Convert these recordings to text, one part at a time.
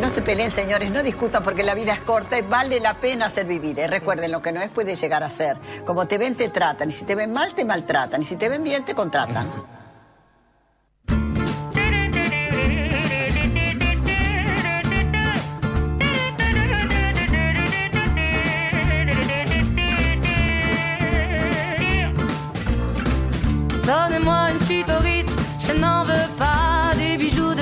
No se peleen, señores, no discutan porque la vida es corta y vale la pena hacer vivir. ¿eh? Recuerden, lo que no es puede llegar a ser. Como te ven, te tratan. Y si te ven mal, te maltratan. Y si te ven bien, te contratan. Donnez-moi je n'en veux pas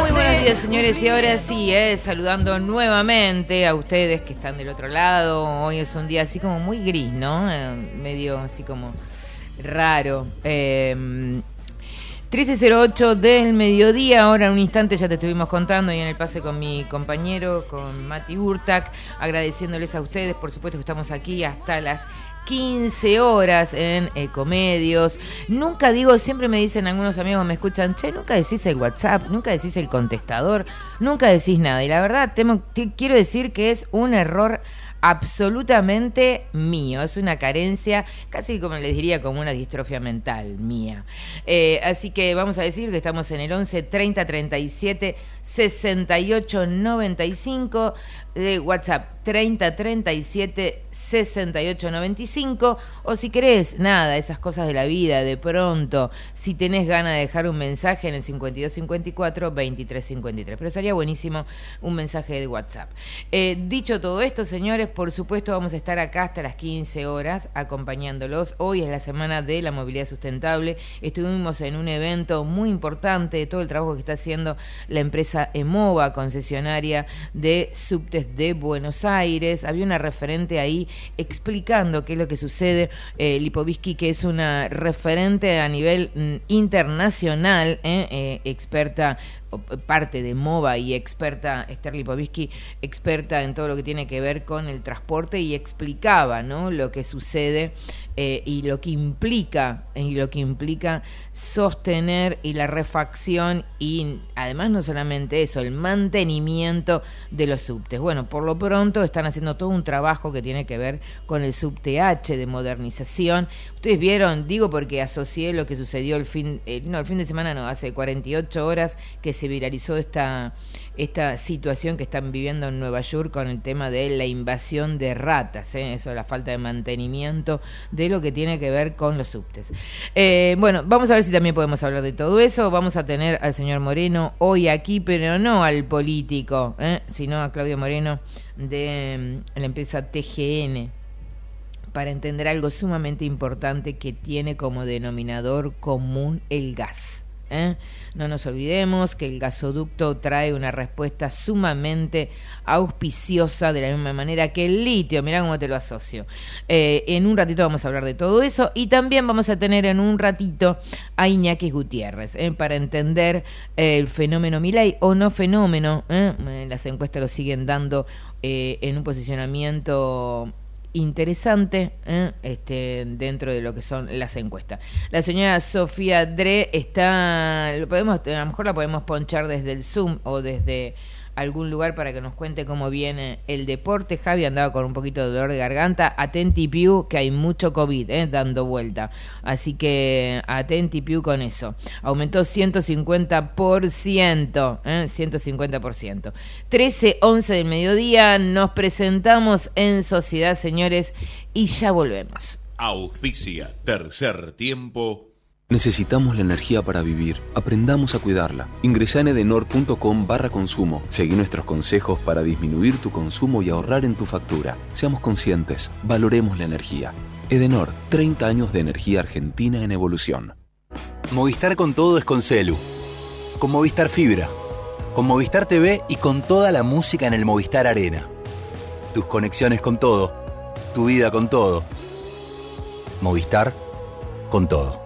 Muy buenos días, señores. Y ahora sí, eh, saludando nuevamente a ustedes que están del otro lado. Hoy es un día así como muy gris, ¿no? Eh, medio así como raro. Eh, 13.08 del mediodía, ahora un instante ya te estuvimos contando y en el pase con mi compañero, con Mati Urtak, agradeciéndoles a ustedes, por supuesto que estamos aquí hasta las 15 horas en Ecomedios. Nunca digo, siempre me dicen algunos amigos me escuchan, che, nunca decís el WhatsApp, nunca decís el contestador, nunca decís nada. Y la verdad, quiero decir que es un error absolutamente mío, es una carencia, casi como les diría, como una distrofia mental mía. Eh, así que vamos a decir que estamos en el 11 30 37 68 95 de WhatsApp 30 37 68 95 o si querés, nada, esas cosas de la vida, de pronto, si tenés ganas de dejar un mensaje en el 52 54 23 53, pero sería buenísimo un mensaje de WhatsApp. Eh, dicho todo esto, señores, por supuesto vamos a estar acá hasta las 15 horas acompañándolos. Hoy es la semana de la movilidad sustentable. Estuvimos en un evento muy importante de todo el trabajo que está haciendo la empresa Emova, concesionaria de subtes de Buenos Aires. Había una referente ahí explicando qué es lo que sucede. Eh, que es una referente a nivel mm, internacional, eh, eh, experta parte de MOVA y experta, Esther Lipovitsky, experta en todo lo que tiene que ver con el transporte y explicaba ¿no? lo que sucede eh, y lo que implica y lo que implica sostener y la refacción y además no solamente eso, el mantenimiento de los subtes. Bueno, por lo pronto están haciendo todo un trabajo que tiene que ver con el subte H de modernización. Ustedes vieron, digo porque asocié lo que sucedió el fin, eh, no, el fin de semana no, hace 48 horas que se viralizó esta esta situación que están viviendo en Nueva York con el tema de la invasión de ratas, ¿eh? eso la falta de mantenimiento de lo que tiene que ver con los subtes. Eh, bueno, vamos a ver si también podemos hablar de todo eso. Vamos a tener al señor Moreno hoy aquí, pero no al político, ¿eh? sino a Claudio Moreno de mm, la empresa TGN para entender algo sumamente importante que tiene como denominador común el gas. ¿eh? No nos olvidemos que el gasoducto trae una respuesta sumamente auspiciosa de la misma manera que el litio. Mirá cómo te lo asocio. Eh, en un ratito vamos a hablar de todo eso y también vamos a tener en un ratito a Iñaki Gutiérrez ¿eh? para entender eh, el fenómeno Milei o no fenómeno. Las encuestas lo siguen dando en un posicionamiento interesante ¿eh? este, dentro de lo que son las encuestas. La señora Sofía Dre está, lo podemos, a lo mejor la podemos ponchar desde el Zoom o desde algún lugar para que nos cuente cómo viene el deporte. Javi andaba con un poquito de dolor de garganta. Atenti Piu, que hay mucho COVID eh, dando vuelta. Así que atenti Piu con eso. Aumentó 150%. Eh, 150%. 13, 11 del mediodía. Nos presentamos en Sociedad, señores, y ya volvemos. Auspicia, tercer tiempo Necesitamos la energía para vivir. Aprendamos a cuidarla. Ingresa en edenor.com barra consumo. Seguí nuestros consejos para disminuir tu consumo y ahorrar en tu factura. Seamos conscientes. Valoremos la energía. Edenor, 30 años de energía argentina en evolución. Movistar con todo es con Celu. Con Movistar Fibra. Con Movistar TV y con toda la música en el Movistar Arena. Tus conexiones con todo. Tu vida con todo. Movistar con todo.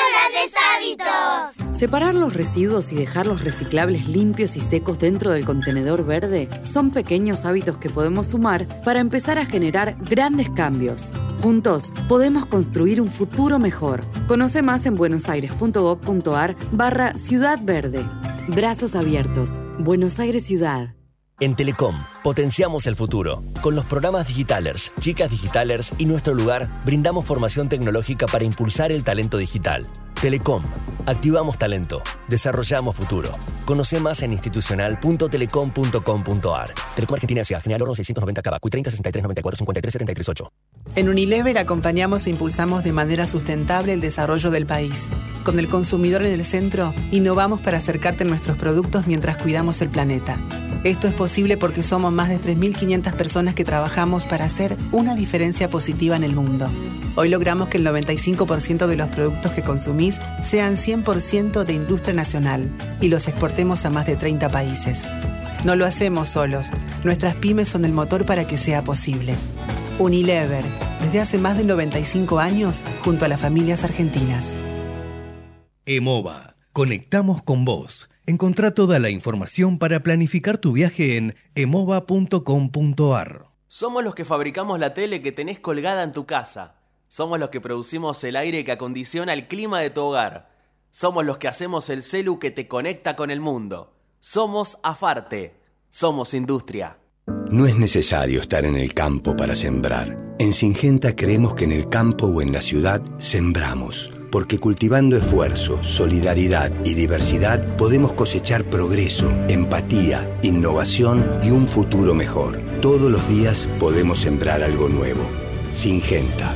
Separar los residuos y dejar los reciclables limpios y secos dentro del contenedor verde son pequeños hábitos que podemos sumar para empezar a generar grandes cambios. Juntos podemos construir un futuro mejor. Conoce más en buenosaires.gov.ar barra Ciudad Verde. Brazos abiertos. Buenos Aires Ciudad. En Telecom, potenciamos el futuro. Con los programas Digitalers, Chicas Digitalers y Nuestro Lugar, brindamos formación tecnológica para impulsar el talento digital. Telecom, activamos talento, desarrollamos futuro. Conoce más en institucional.telecom.com.ar. Telecom Argentina S.A. General Oro 690 Cava, 30 63 94 53 73 8. En Unilever acompañamos e impulsamos de manera sustentable el desarrollo del país. Con el consumidor en el centro, innovamos para acercarte a nuestros productos mientras cuidamos el planeta. Esto es posible porque somos más de 3.500 personas que trabajamos para hacer una diferencia positiva en el mundo. Hoy logramos que el 95% de los productos que consumís sean 100% de industria nacional y los exportemos a más de 30 países. No lo hacemos solos. Nuestras pymes son el motor para que sea posible. Unilever, desde hace más de 95 años, junto a las familias argentinas. EMOVA, conectamos con vos. Encontrá toda la información para planificar tu viaje en emova.com.ar. Somos los que fabricamos la tele que tenés colgada en tu casa. Somos los que producimos el aire que acondiciona el clima de tu hogar. Somos los que hacemos el celu que te conecta con el mundo. Somos Afarte. Somos industria. No es necesario estar en el campo para sembrar. En Singenta creemos que en el campo o en la ciudad sembramos, porque cultivando esfuerzo, solidaridad y diversidad podemos cosechar progreso, empatía, innovación y un futuro mejor. Todos los días podemos sembrar algo nuevo. Singenta.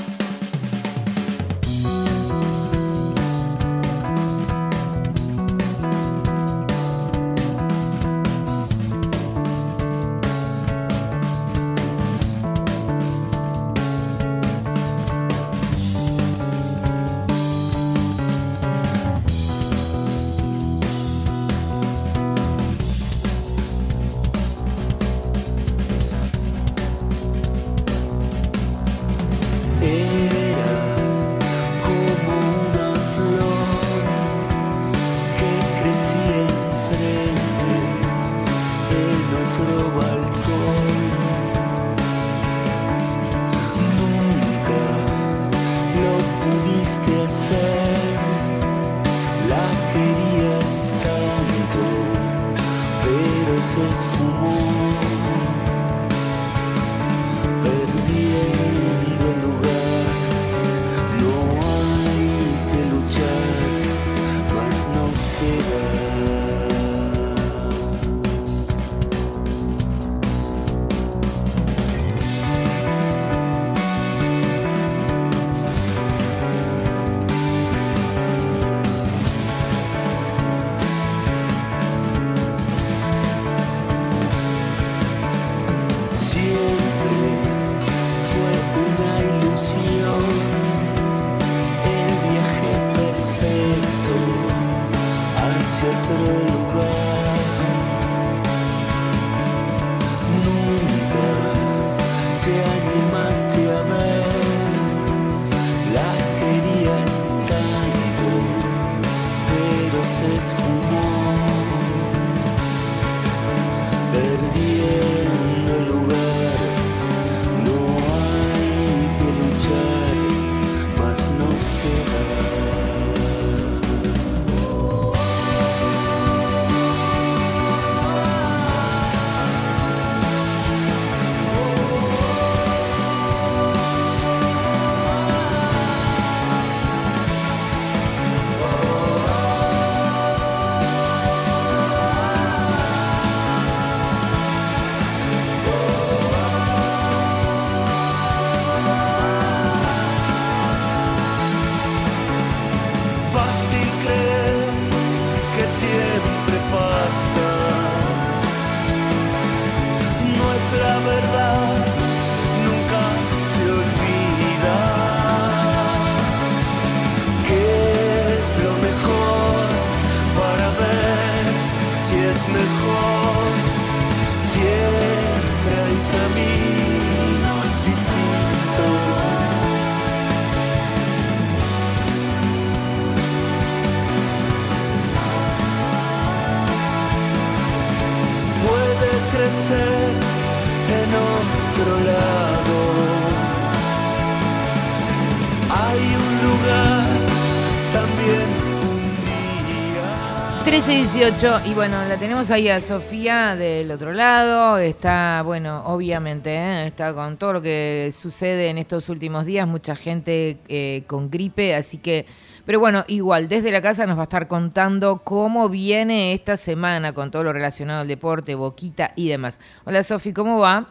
13-18, y bueno, la tenemos ahí a Sofía del otro lado. Está, bueno, obviamente, ¿eh? está con todo lo que sucede en estos últimos días, mucha gente eh, con gripe, así que. Pero bueno, igual, desde la casa nos va a estar contando cómo viene esta semana con todo lo relacionado al deporte, boquita y demás. Hola Sofi, ¿cómo va?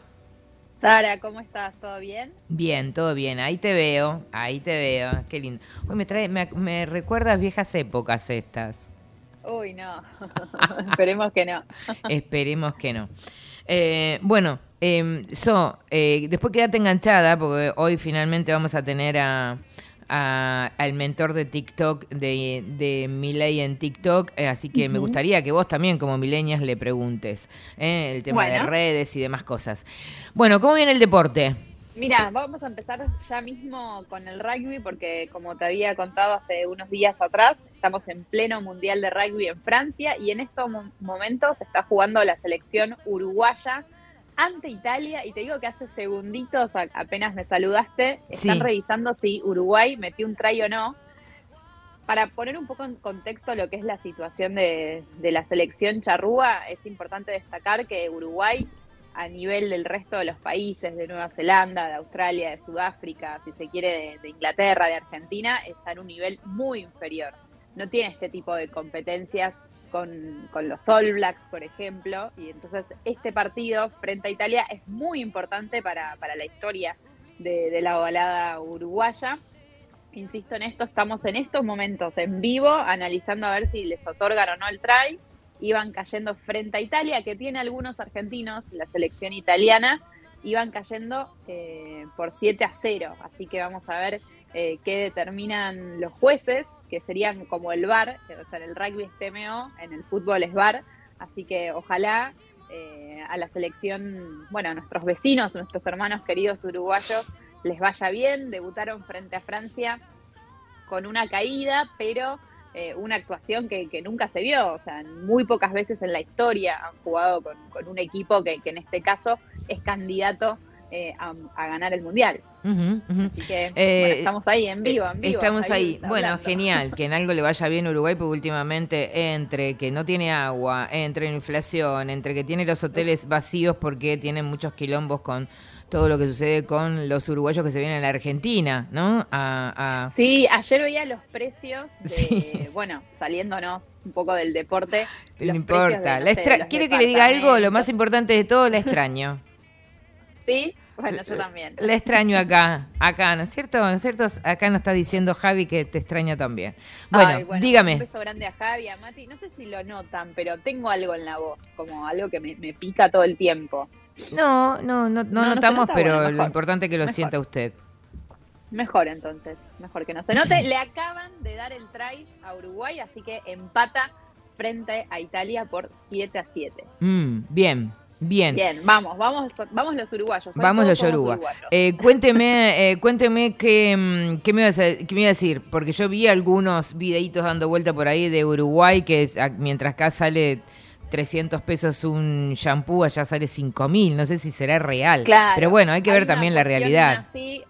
Sara, ¿cómo estás? ¿Todo bien? Bien, todo bien. Ahí te veo, ahí te veo. Qué lindo. Uy, me, trae, me, me recuerdas viejas épocas estas. Uy, no. Esperemos que no. Esperemos que no. Eh, bueno, eh, So, eh, después quédate enganchada porque hoy finalmente vamos a tener a, a- al mentor de TikTok, de, de Miley en TikTok, eh, así que me gustaría que vos también como milenias le preguntes eh, el tema de redes y demás cosas. Bueno, ¿cómo viene el deporte? Mira, vamos a empezar ya mismo con el rugby porque como te había contado hace unos días atrás, estamos en pleno Mundial de Rugby en Francia y en estos mo- momentos se está jugando la selección uruguaya ante Italia y te digo que hace segunditos apenas me saludaste, están Sí. revisando si Uruguay metió un try o no. Para poner un poco en contexto lo que es la situación de, de la selección charrúa, es importante destacar que Uruguay a nivel del resto de los países, de Nueva Zelanda, de Australia, de Sudáfrica, si se quiere, de, de Inglaterra, de Argentina, está en un nivel muy inferior. No tiene este tipo de competencias con, con los All Blacks, por ejemplo, y entonces este partido frente a Italia es muy importante para, para la historia de, la ovalada uruguaya. Insisto en esto, estamos en estos momentos en vivo analizando a ver si les otorgan o no el try iban cayendo frente a Italia, que tiene algunos argentinos, la selección italiana, iban cayendo eh, por 7 a 0. Así que vamos a ver eh, qué determinan los jueces, que serían como el VAR, o sea, en el rugby es TMO, en el fútbol es VAR. Así que ojalá eh, a la selección, bueno, a nuestros vecinos, nuestros hermanos queridos uruguayos, les vaya bien. Debutaron frente a Francia con una caída, pero eh, una actuación que, que nunca se vio. O sea, muy pocas veces en la historia han jugado con, con un equipo que, que en este caso es candidato eh, a, a ganar el Mundial. Así que Eh, bueno, estamos ahí en vivo, en vivo. Estamos ahí. Bueno, genial, que en algo le vaya bien a Uruguay, porque últimamente entre que no tiene agua, entre la inflación, entre que tiene los hoteles vacíos porque tienen muchos quilombos con todo lo que sucede con los uruguayos que se vienen a la Argentina, ¿no? A, a- Sí, ayer veía los precios de, Sí. bueno, saliéndonos un poco del deporte. no los precios importa. de, no La sé, ¿Quiere que le diga algo? Lo más importante de todo, la extraño. Sí, bueno, yo también. La extraño acá, acá, ¿no es cierto? ¿No es cierto? Acá nos está diciendo Javi que te extraña también. Bueno, Ay, Un dígame. beso grande a Javi, a Mati. No sé si lo notan, pero tengo algo en la voz, como algo que me, me pica todo el tiempo. No, no, no, no, notamos, nota, pero bueno, lo importante es que lo Mejor. sienta usted. Mejor entonces, mejor que no se note. Le acaban de dar el try a Uruguay, así que empata frente a Italia por 7 a 7. Mm, bien, bien. Bien, vamos, vamos, vamos los uruguayos. hoy Vamos los yoruba. uruguayos. Eh, cuénteme, eh, cuénteme qué, mm, qué, me iba a, hacer- qué me iba a decir, porque yo vi algunos videitos dando vuelta por ahí de Uruguay, que mientras acá sale 300 pesos un shampoo, allá sale 5 mil, no sé si será real. Claro, Pero bueno, hay que ver también la realidad. así,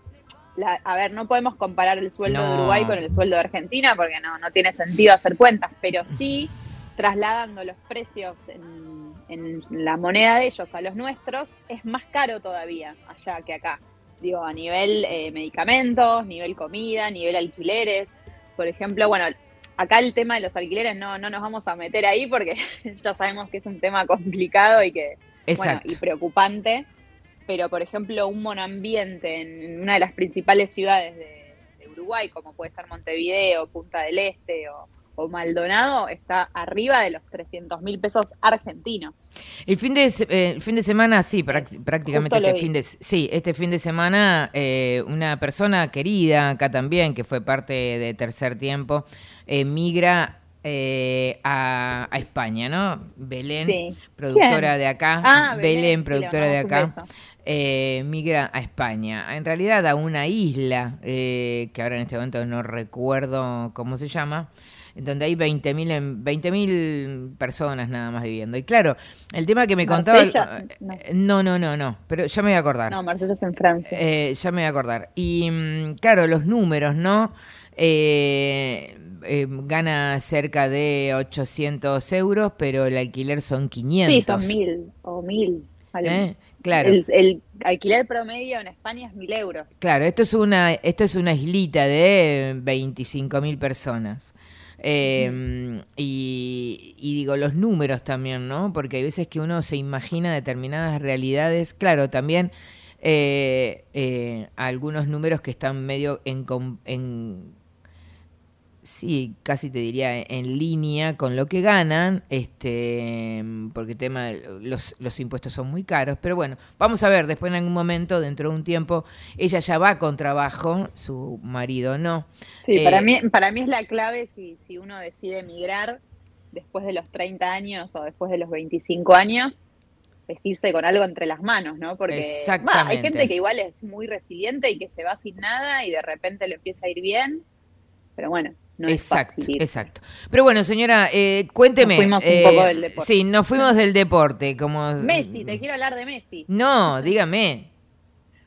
la- a ver, no podemos comparar el sueldo de. Uruguay con el sueldo de Argentina porque no, no tiene sentido hacer cuentas, pero sí trasladando los precios en, en la moneda de ellos a los nuestros, es más caro todavía allá que acá. Digo, a nivel eh, medicamentos, nivel comida, nivel alquileres. Por ejemplo, bueno, acá el tema de los alquileres no, no nos vamos a meter ahí porque ya sabemos que es un tema complicado y que bueno, y preocupante. Pero, por ejemplo, un monoambiente en, una de las principales ciudades de, de Uruguay, como puede ser Montevideo, Punta del Este o, o Maldonado, está arriba de los 300 mil pesos argentinos. El fin de eh, el fin de semana, sí, práct- prácticamente justo este fin de sí, este fin de semana eh, una persona querida acá también que fue parte de Tercer Tiempo emigra eh, a, a España, ¿no? Belén, Sí. productora de acá, Ah, Belén, Belén, productora de acá. eh, migra a España, en realidad a una isla eh, que ahora en este momento no recuerdo cómo se llama, donde hay 20.000 en- 20.000 personas nada más viviendo. Y claro, el tema que me contaba... Marsella, no. eh, No, no, no, no, pero ya me voy a acordar. No, Marsella es en Francia. Ya me voy a acordar. Y mm, claro, los números, ¿no? eh, eh, gana cerca de 800 euros, pero el alquiler son 500. Sí, son mil o mil. vale. ¿Eh? Claro. El, el alquiler promedio en España es mil euros. Claro, esto es una, esto es una islita de 25 mil personas. Eh, y, y digo, los números también, ¿no? Porque hay veces que uno se imagina determinadas realidades. Claro, también eh, algunos números que están medio en, com- en sí, casi te diría en línea con lo que ganan, este, porque el tema los, los impuestos son muy caros, pero bueno, vamos a ver, después en algún momento, dentro de un tiempo, ella ya va con trabajo, su marido no. Sí, Eh, para, mí, para mí es la clave si, si uno decide emigrar después de los 30 años o después de los 25 años, es irse con algo entre las manos, ¿no? Porque hay gente que igual es muy resiliente y que se va sin nada y de repente le empieza a ir bien, pero bueno, no exacto, es fácil. exacto. Pero bueno, señora, eh, cuénteme. Nos fuimos un eh, poco del deporte. Sí, nos fuimos del deporte, como... Messi, te quiero hablar de Messi. No, dígame.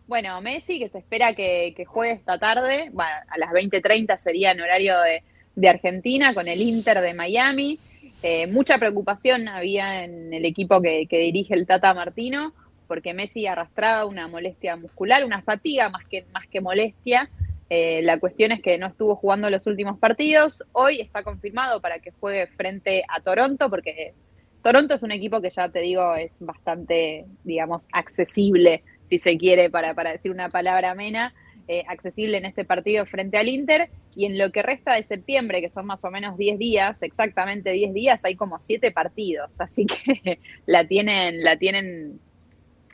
Bueno, Messi, que se espera que, que juegue esta tarde, va, a las 20.30 sería en horario de, de Argentina, con el Inter de Miami. Eh, mucha preocupación había en el equipo que, que dirige el Tata Martino, porque Messi arrastraba una molestia muscular, una fatiga más que, más que molestia. Eh, la cuestión es que no estuvo jugando los últimos partidos. Hoy está confirmado para que juegue frente a Toronto, porque Toronto es un equipo que ya te digo es bastante, digamos, accesible, si se quiere, para, decir una palabra amena, eh, accesible en este partido frente al Inter. Y en lo que resta de septiembre, que son más o menos 10 días, exactamente 10 días, hay como 7 partidos. Así que la tienen, la tienen,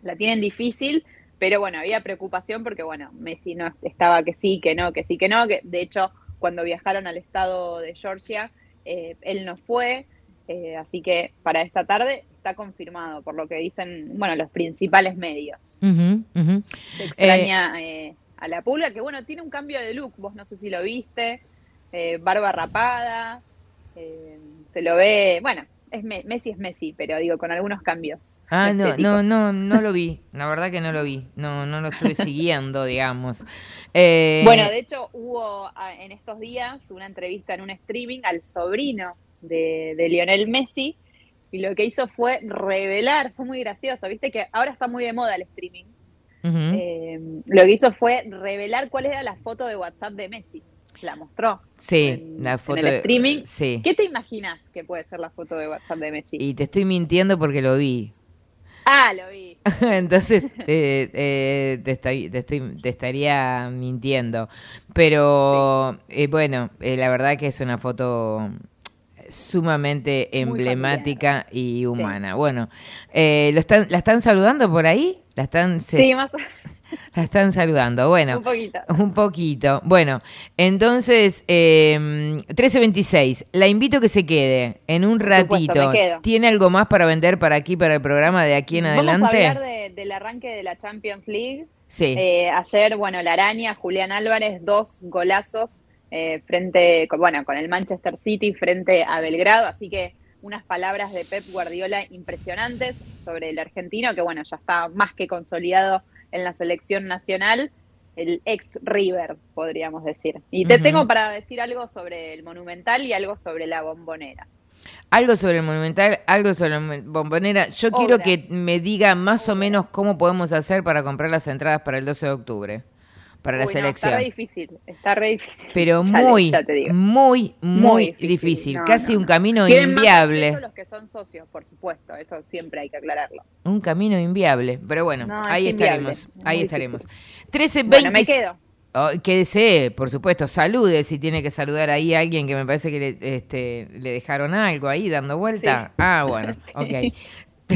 la tienen difícil. Pero bueno, había preocupación porque, bueno, Messi no estaba que sí, que no, que sí, que no. Que de hecho, cuando viajaron al estado de Georgia, eh, él no fue. Eh, así que para esta tarde está confirmado, por lo que dicen, bueno, los principales medios. Se extraña eh, a la pulga, que bueno, tiene un cambio de look, vos no sé si lo viste, eh, barba rapada, eh, se lo ve, bueno, es Me- Messi es Messi, pero digo, con algunos cambios. Ah, no, no, no, no lo vi. La verdad que no lo vi. No, no lo estuve siguiendo, digamos. Eh, Bueno, de hecho hubo ah, en estos días una entrevista en un streaming al sobrino de, de Lionel Messi y lo que hizo fue revelar, fue muy gracioso, viste que ahora está muy de moda el streaming. Eh, lo que hizo fue revelar cuál era la foto de WhatsApp de Messi. La mostró sí, la foto en el de- streaming. Sí. ¿Qué te imaginas que puede ser la foto de WhatsApp de Messi? Y te estoy mintiendo porque lo vi. Ah, lo vi. Entonces te, eh, te, estoy- te estoy- te estaría mintiendo. Pero eh, bueno, eh, la verdad que es una foto sumamente emblemática y humana. Bueno, eh, ¿lo están, ¿la están saludando por ahí? ¿La están, se- Sí, más la están saludando. Bueno, un poquito. un poquito. Bueno, entonces, eh, 1326. La invito a que se quede en un supuesto, ratito. me quedo. ¿Tiene algo más para vender para aquí, para el programa de aquí en adelante? Vamos a hablar de- del arranque de la Champions League. Sí. Eh, ayer, bueno, la araña, Julián Álvarez, dos golazos eh, frente, bueno, con el Manchester City frente a Belgrado, así que unas palabras de Pep Guardiola impresionantes sobre el argentino, que bueno, ya está más que consolidado en la selección nacional, el ex River, podríamos decir. Y te tengo para decir algo sobre el Monumental y algo sobre la Bombonera. Algo sobre el Monumental, algo sobre la Bombonera. Yo quiero que me diga más o menos cómo podemos hacer para comprar las entradas para el 12 de octubre, para la Uy, no, selección. está re difícil, está re difícil. Pero Ya le- muy, ya muy, muy, Muy difícil. difícil. No, Casi no, un no. camino más inviable. acceso los que son socios, por supuesto, eso siempre hay que aclararlo. Un camino inviable. Pero bueno, No, es ahí inviable, estaremos. es Ahí muy estaremos. difícil. 13, Bueno, me quedo. Oh, quédese, por supuesto, salude si tiene que saludar ahí a alguien que me parece que le, este, le dejaron algo ahí dando vuelta. Sí. Ah, bueno, Sí. ok.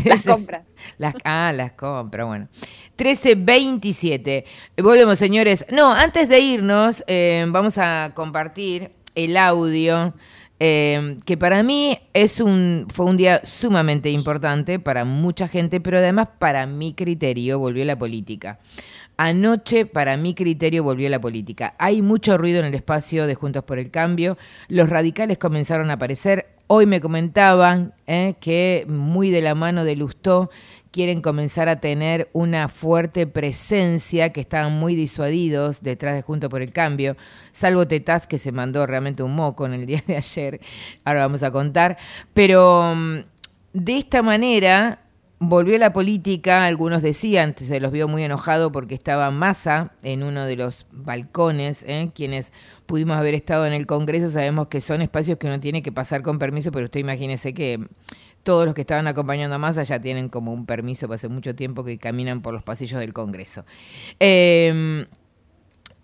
Las compras. Las, ah, las compras, bueno. 1327. Volvemos, señores. No, antes de irnos, eh, vamos a compartir el audio. eh, que para mí es un fue un día sumamente importante para mucha gente, pero además para mi criterio volvió la política. Anoche, para mi criterio, volvió la política. Hay mucho ruido en el espacio de Juntos por el Cambio. Los radicales comenzaron a aparecer. Hoy me comentaban eh, que muy de la mano de Lustó, quieren comenzar a tener una fuerte presencia, que estaban muy disuadidos detrás de Junto por el Cambio, salvo Tetaz que se mandó realmente un moco en el día de ayer, ahora vamos a contar, pero mm, de esta manera volvió la política, algunos decían, se los vio muy enojado porque estaba Massa en uno de los balcones, ¿eh? quienes pudimos haber estado en el Congreso sabemos que son espacios que uno tiene que pasar con permiso, pero usted imagínese que todos los que estaban acompañando a Massa ya tienen como un permiso, para hace mucho tiempo que caminan por los pasillos del Congreso. Eh,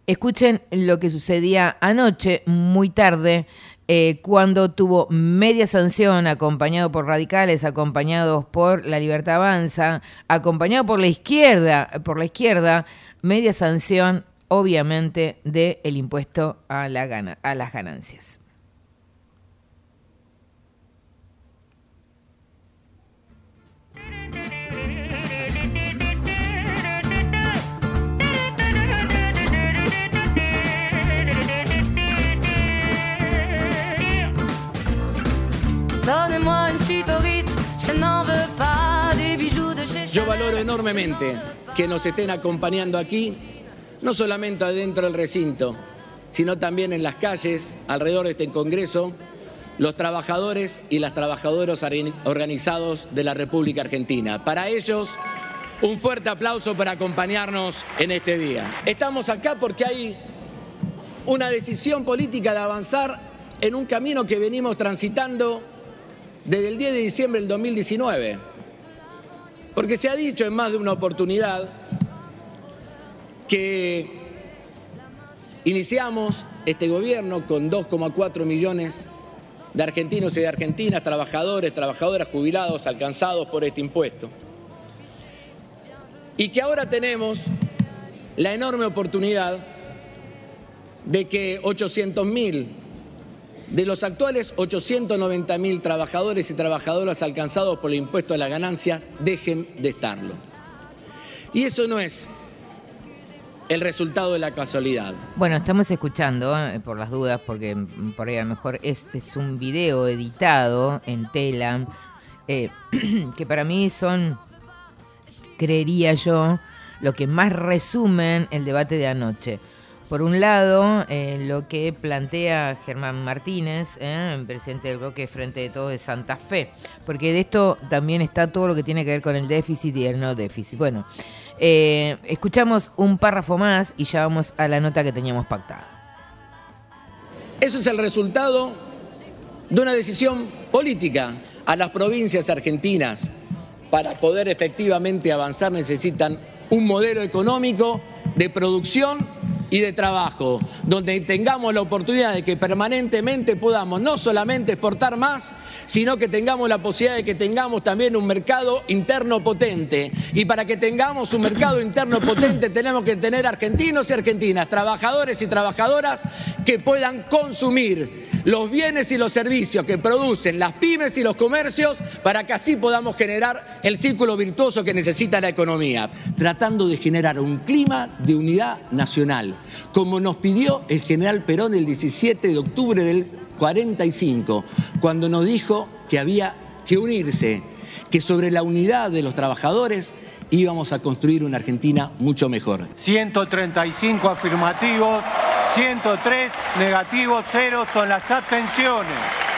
escuchen lo que sucedía anoche, muy tarde, eh, cuando tuvo media sanción, acompañado por radicales, acompañados por la Libertad Avanza, acompañado por la izquierda, por la izquierda, media sanción, obviamente, del el impuesto a, la a las ganancias. Yo valoro enormemente que nos estén acompañando aquí, no solamente adentro del recinto, sino también en las calles, alrededor de este Congreso, los trabajadores y las trabajadoras organizados de la República Argentina. Para ellos, un fuerte aplauso para acompañarnos en este día. Estamos acá porque hay una decisión política de avanzar en un camino que venimos transitando desde el 10 de diciembre del 2019. Porque se ha dicho en más de una oportunidad que iniciamos este gobierno con 2,4 millones de argentinos y de argentinas, trabajadores, trabajadoras jubilados alcanzados por este impuesto. Y que ahora tenemos la enorme oportunidad de que 800 mil de los actuales 890 mil trabajadores y trabajadoras alcanzados por el impuesto a las ganancias, dejen de estarlo. Y eso no es el resultado de la casualidad. Bueno, estamos escuchando, eh, por las dudas, porque por ahí a lo mejor este es un video editado en tela, eh, que para mí son, creería yo, lo que más resumen el debate de anoche. Por un lado, eh, lo que plantea Germán Martínez, eh, presidente del bloque Frente de Todos de Santa Fe, porque de esto también está todo lo que tiene que ver con el déficit y el no déficit. Bueno, eh, escuchamos un párrafo más y ya vamos a la nota que teníamos pactada. Eso es el resultado de una decisión política. A las provincias argentinas, para poder efectivamente avanzar, necesitan un modelo económico de producción y de trabajo, donde tengamos la oportunidad de que permanentemente podamos no solamente exportar más, sino que tengamos la posibilidad de que tengamos también un mercado interno potente. Y para que tengamos un mercado interno potente tenemos que tener argentinos y argentinas, trabajadores y trabajadoras que puedan consumir los bienes y los servicios que producen las pymes y los comercios para que así podamos generar el círculo virtuoso que necesita la economía, tratando de generar un clima de unidad nacional, como nos pidió el general Perón el 17 de octubre del 45, cuando nos dijo que había que unirse, que sobre la unidad de los trabajadores íbamos a construir una Argentina mucho mejor. 135 afirmativos, 103 negativos, 0 son las abstenciones.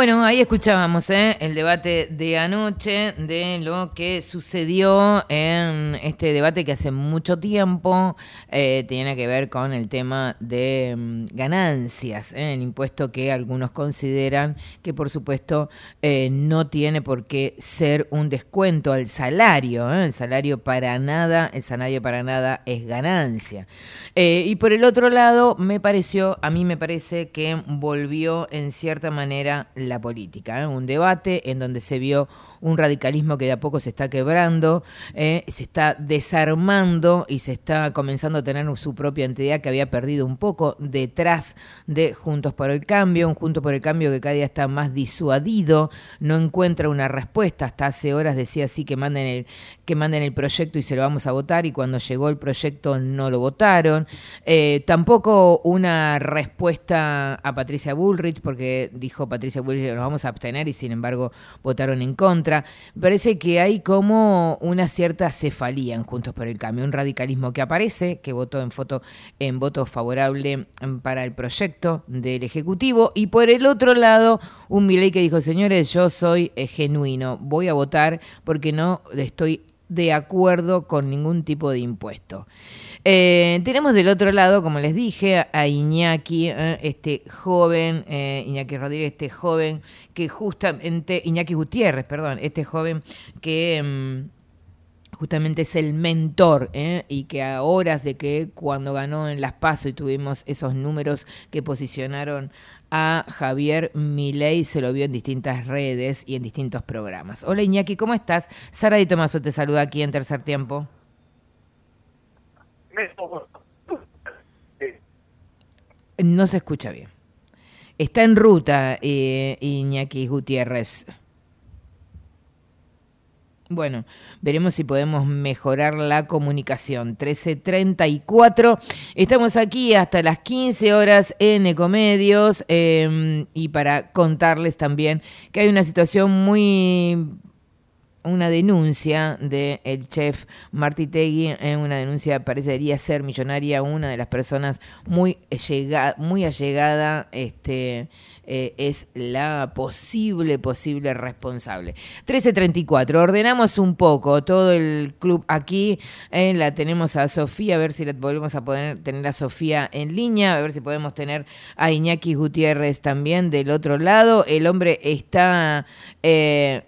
Bueno, ahí escuchábamos ¿eh? el debate de anoche de lo que sucedió en este debate que hace mucho tiempo eh, tenía que ver con el tema de mm, ganancias, ¿eh? el impuesto que algunos consideran que por supuesto no tiene por qué ser un descuento al salario, el salario para nada, el salario para nada es ganancia. y por el otro lado, me pareció, a mí me parece que volvió en cierta manera política. ¿eh? Un debate en donde se vio un radicalismo que de a poco se está quebrando, ¿eh? se está desarmando y se está comenzando a tener su propia entidad que había perdido un poco detrás de Juntos por el Cambio, un Juntos por el Cambio que cada día está más disuadido, no encuentra una respuesta. Hasta hace horas decía así que manden el, que manden el proyecto y se lo vamos a votar y cuando llegó el proyecto no lo votaron. Eh, tampoco una respuesta a Patricia Bullrich porque dijo Patricia Bullrich nos vamos a abstener y sin embargo votaron en contra. Parece que hay como una cierta cefalía en Juntos por el Cambio, un radicalismo que aparece, que votó en foto en voto favorable para el proyecto del Ejecutivo y por el otro lado un Milei que dijo, señores, yo soy eh, genuino, voy a votar porque no estoy de acuerdo con ningún tipo de impuesto. Eh, tenemos del otro lado, como les dije, a Iñaki, eh, este joven, eh, Iñaki Rodríguez, este joven que justamente, Iñaki Gutiérrez, perdón, este joven que... Mm, justamente es el mentor y que a horas de que cuando ganó en Las Paso y tuvimos esos números que posicionaron a Javier Milei, se lo vio en distintas redes y en distintos programas. Hola Iñaki, ¿cómo estás? Sara y Tomaso te saluda aquí en Tercer Tiempo. No se escucha bien. Está en ruta eh, Iñaki Gutiérrez. Bueno, veremos si podemos mejorar la comunicación. 13.34. Estamos aquí hasta las 15 horas en Ecomedios em, y para contarles también que hay una situación muy una denuncia del el chef Marty Tegui, una denuncia parecería ser millonaria, una de las personas muy, muy allegada este, eh, es la posible, posible responsable. 13.34, ordenamos un poco todo el club aquí, eh, la tenemos a Sofía, a ver si la volvemos a poder tener a Sofía en línea, a ver si podemos tener a Iñaki Gutiérrez también del otro lado, el hombre está... Eh,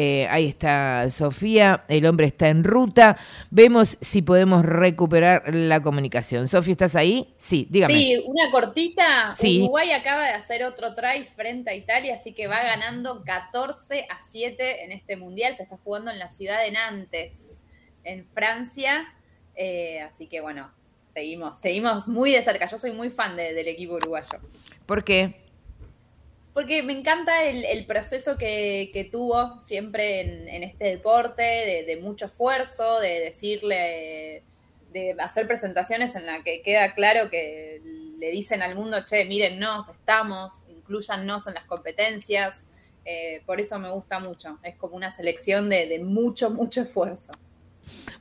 eh, ahí está Sofía, el hombre está en ruta. Vemos si podemos recuperar la comunicación. Sofía, ¿estás ahí? Sí, dígame. Sí, una cortita. Uruguay acaba de hacer otro try frente a Italia, así que va ganando 14 a 7 en este mundial. Se está jugando en la ciudad de Nantes, en Francia. Eh, así que bueno, seguimos, seguimos muy de cerca. Yo soy muy fan del equipo uruguayo. ¿Por qué? Porque me encanta el, proceso que, tuvo siempre en, este deporte, de, mucho esfuerzo, de decirle, de hacer presentaciones en las que queda claro que le dicen al mundo, che, mírennos, estamos, incluyannos en las competencias. Eh, por eso me gusta mucho, es como una selección de mucho, mucho esfuerzo.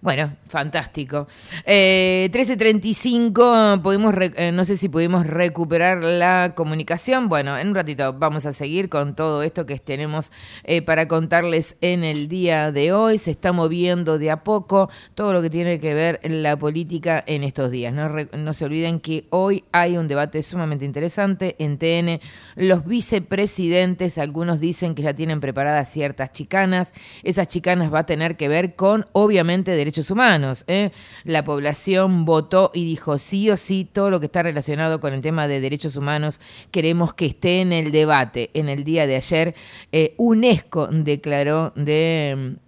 Bueno, fantástico. Eh, 13.35, pudimos eh, no sé si pudimos recuperar la comunicación. Bueno, en un ratito vamos a seguir con todo esto que tenemos eh, para contarles en el día de hoy. Se está moviendo de a poco todo lo que tiene que ver la política en estos días. No, no se olviden que hoy hay un debate sumamente interesante en TN. Los vicepresidentes, algunos dicen que ya tienen preparadas ciertas chicanas. Esas chicanas va a tener que ver con, obviamente, de derechos humanos. ¿eh? La población votó y dijo sí o sí todo lo que está relacionado con el tema de derechos humanos queremos que esté en el debate. En el día de ayer, eh, UNESCO declaró de mm,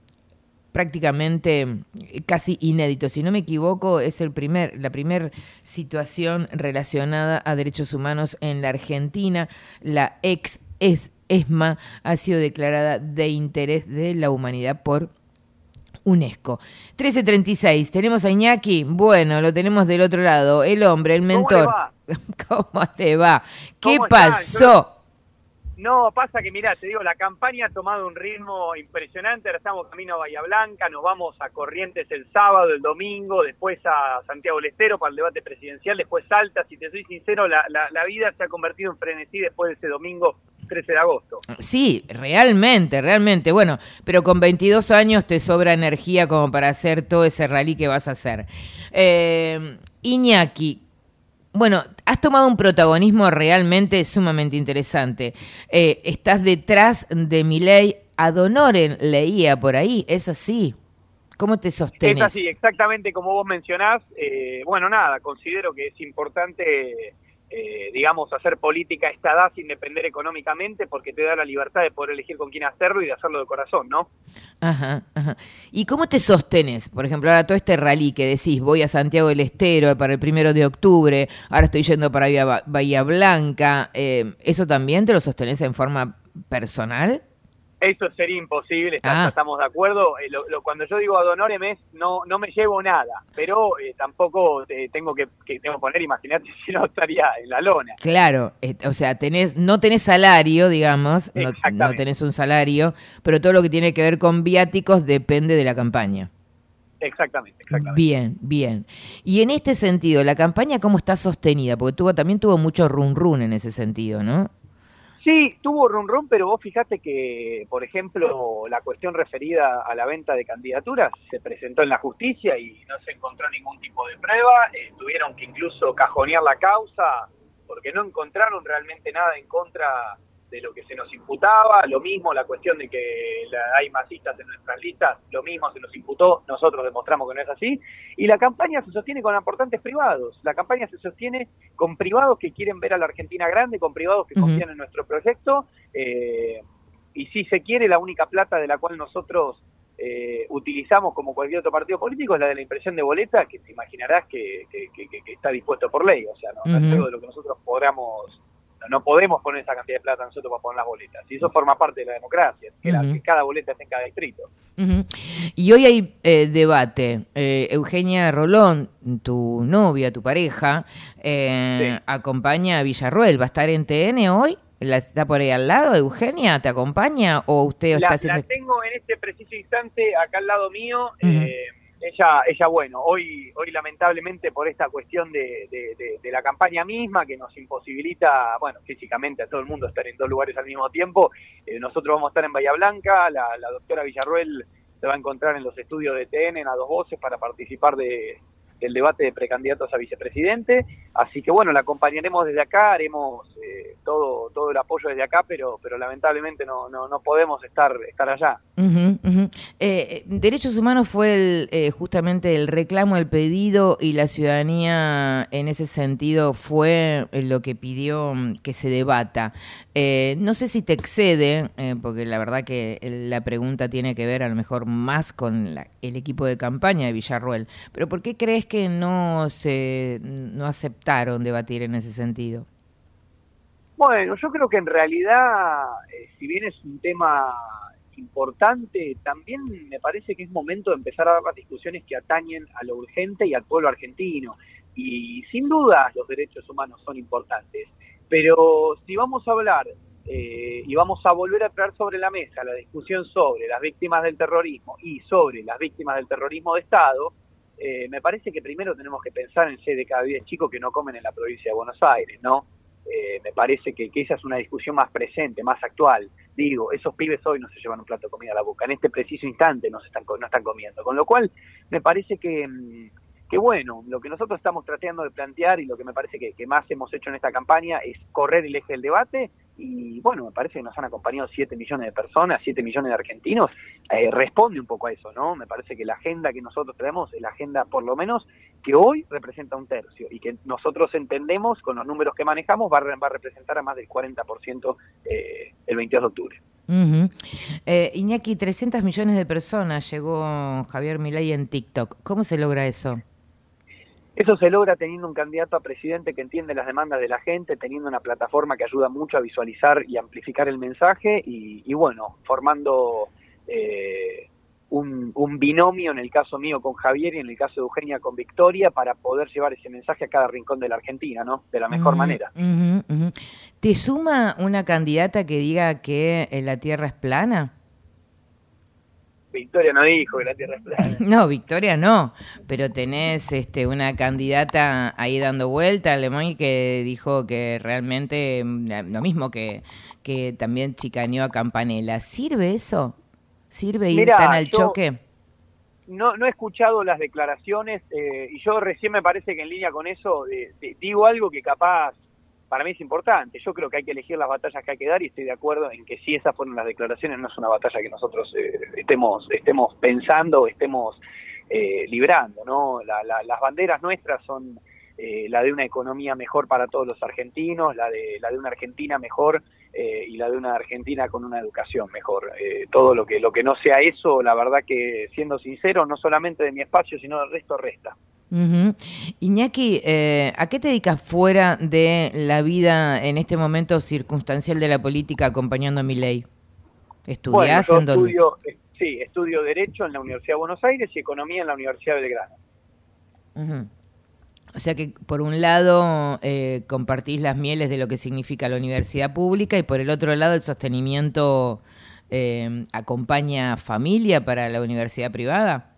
prácticamente eh, casi inédito. Si no me equivoco, es el primer, la primera situación relacionada a derechos humanos en la Argentina. La ex ESMA ha sido declarada de interés de la humanidad por UNESCO. 1336, tenemos a Iñaki. Bueno, lo tenemos del otro lado. El hombre, el mentor. ¿Cómo te va? ¿Qué pasó? No, pasa que, mira, te digo, la campaña ha tomado un ritmo impresionante. Ahora estamos camino a Bahía Blanca, nos vamos a Corrientes el sábado, el domingo, después a Santiago del Estero para el debate presidencial, después Salta. Si te soy sincero, la, la vida se ha convertido en frenesí después de ese domingo 13 de agosto. Sí, realmente, realmente. Bueno, pero con 22 años te sobra energía como para hacer todo ese rally que vas a hacer. Eh, Iñaki, bueno, has tomado un protagonismo realmente sumamente interesante. Eh, estás detrás de mi ley ad honorem, leía por ahí, es así. ¿Cómo te sostenes? Es así, exactamente como vos mencionás. Eh, bueno, nada, considero que es importante eh, digamos, hacer política a esta sin depender económicamente porque te da la libertad de poder elegir con quién hacerlo y de hacerlo de corazón, ¿no? Ajá, ajá. ¿Y cómo te sostenes? Por ejemplo, ahora todo este rally que decís, voy a Santiago del Estero para el primero de octubre, ahora estoy yendo para Bahía, Bahía Blanca, eh, ¿eso también te lo sostenés en forma personal? Eso sería imposible, Ah. estamos de acuerdo. Eh, lo- lo- cuando yo digo ad honorem es no, no me llevo nada, pero eh, tampoco eh, tengo que, que tengo que poner, imagínate si no estaría en la lona. Claro, eh, o sea, tenés, no tenés salario, digamos, no, no tenés un salario, pero todo lo que tiene que ver con viáticos depende de la campaña. Exactamente, exactamente. Bien, bien. Y en este sentido, ¿la campaña cómo está sostenida? Porque tuvo, también tuvo mucho run run en ese sentido, ¿no? Sí, tuvo run run, pero vos fijate que, por ejemplo, la cuestión referida a la venta de candidaturas se presentó en la justicia y no se encontró ningún tipo de prueba. eh, tuvieron que incluso cajonear la causa porque no encontraron realmente nada en contra de lo que se nos imputaba. Lo mismo la cuestión de que la- hay masistas en nuestras listas, lo mismo se nos imputó. Nosotros demostramos que no es así. Y la campaña se sostiene con aportantes privados. La campaña se sostiene con privados que quieren ver a la Argentina grande, con privados que Ujú. confían en nuestro proyecto. eh, y si se quiere, la única plata de la cual nosotros eh, utilizamos como cualquier otro partido político es la de la impresión de boleta, que te imaginarás que, que- que- que- está dispuesto por ley. O sea, no, no es algo de lo que nosotros podamos, no, podemos poner esa cantidad de plata nosotros para poner las boletas. Y eso forma parte de la democracia, que, la- que cada boleta esté en cada distrito. Y hoy hay eh, debate. Eh, Eugenia Rolón, tu novia, tu pareja, eh, acompaña a Villarruel. ¿Va a estar en TN hoy? ¿La está por ahí al lado, Eugenia? ¿Te acompaña o usted está La, haciendo... la tengo en este preciso instante acá al lado mío. eh, ella, ella, bueno, hoy, hoy lamentablemente por esta cuestión de, la campaña misma que nos imposibilita, bueno, físicamente a todo el mundo estar en dos lugares al mismo tiempo, eh, nosotros vamos a estar en Bahía Blanca, la, la doctora Villarruel se va a encontrar en los estudios de TN en a dos voces para participar de, del debate de precandidatos a vicepresidente, así que bueno, la acompañaremos desde acá, haremos eh, todo, todo el apoyo desde acá, pero, pero lamentablemente no, no, no podemos estar, estar allá. Ujú, ujú. Eh, Derechos Humanos fue el, eh, justamente el reclamo, el pedido y la ciudadanía en ese sentido fue eh, lo que pidió mm, que se debata. Eh, no sé si te excede, eh, porque la verdad que la pregunta tiene que ver a lo mejor más con la- el equipo de campaña de Villarruel, pero ¿por qué crees que no se no aceptaron debatir en ese sentido? Bueno, yo creo que en realidad, eh, si bien es un tema importante, también me parece que es momento de empezar a dar las discusiones que atañen a lo urgente y al pueblo argentino. Y sin duda los derechos humanos son importantes, pero si vamos a hablar eh, y vamos a volver a traer sobre la mesa la discusión sobre las víctimas del terrorismo y sobre las víctimas del terrorismo de Estado, eh, me parece que primero tenemos que pensar en seis de cada diez chicos que no comen en la provincia de Buenos Aires, ¿no? Eh, me parece que, que esa es una discusión más presente, más actual. Digo, esos pibes hoy no se llevan un plato de comida a la boca, en este preciso instante no se están, no están comiendo. Con lo cual, me parece que, mm, que bueno, lo que nosotros estamos tratando de plantear y lo que me parece que, que más hemos hecho en esta campaña es correr el eje del debate y bueno, me parece que nos han acompañado 7 millones de personas, 7 millones de argentinos, eh, responde un poco a eso, ¿no? Me parece que la agenda que nosotros tenemos es la agenda por lo menos que hoy representa un tercio y que nosotros entendemos con los números que manejamos va va a representar a más del 40% eh, el 22 de octubre. Eh, Iñaki, 300 millones de personas llegó Javier Milei en TikTok. ¿Cómo se logra eso? Eso se logra teniendo un candidato a presidente que entiende las demandas de la gente, teniendo una plataforma que ayuda mucho a visualizar y amplificar el mensaje y, y bueno, formando eh, un, un binomio en el caso mío con Javier y en el caso de Eugenia con Victoria para poder llevar ese mensaje a cada rincón de la Argentina, ¿no? De la mejor manera. ¿Te suma una candidata que diga que eh, la Tierra es plana? Victoria no dijo que la Tierra es plana. No, Victoria no, pero tenés este, una candidata ahí dando vuelta, Lemoy, que dijo que realmente mm, lo mismo que, que también chicaneó a Campanella. ¿Sirve eso? ¿Sirve ir tan al yo- choque? No, no he escuchado las declaraciones eh, y yo recién me parece que en línea con eso eh, digo algo que capaz para mí es importante. Yo creo que hay que elegir las batallas que hay que dar y estoy de acuerdo en que si esas fueron las declaraciones no es una batalla que nosotros eh, estemos estemos pensando, estemos eh, librando, ¿no? La- la- las banderas nuestras son eh, la de una economía mejor para todos los argentinos, la de, la de una Argentina mejor eh, y la de una Argentina con una educación mejor. Eh, todo lo que, lo que no sea eso, la verdad que siendo sincero, no solamente de mi espacio, sino del resto resta. Iñaki, eh, ¿a qué te dedicas fuera de la vida en este momento circunstancial de la política acompañando a mi ley? ¿Estudias en dónde? Estudio, sí, estudio Derecho en la Universidad de Buenos Aires y Economía en la Universidad de Belgrano. O sea que por un lado eh, compartís las mieles de lo que significa la universidad pública y por el otro lado el sostenimiento eh, acompaña familia para la universidad privada.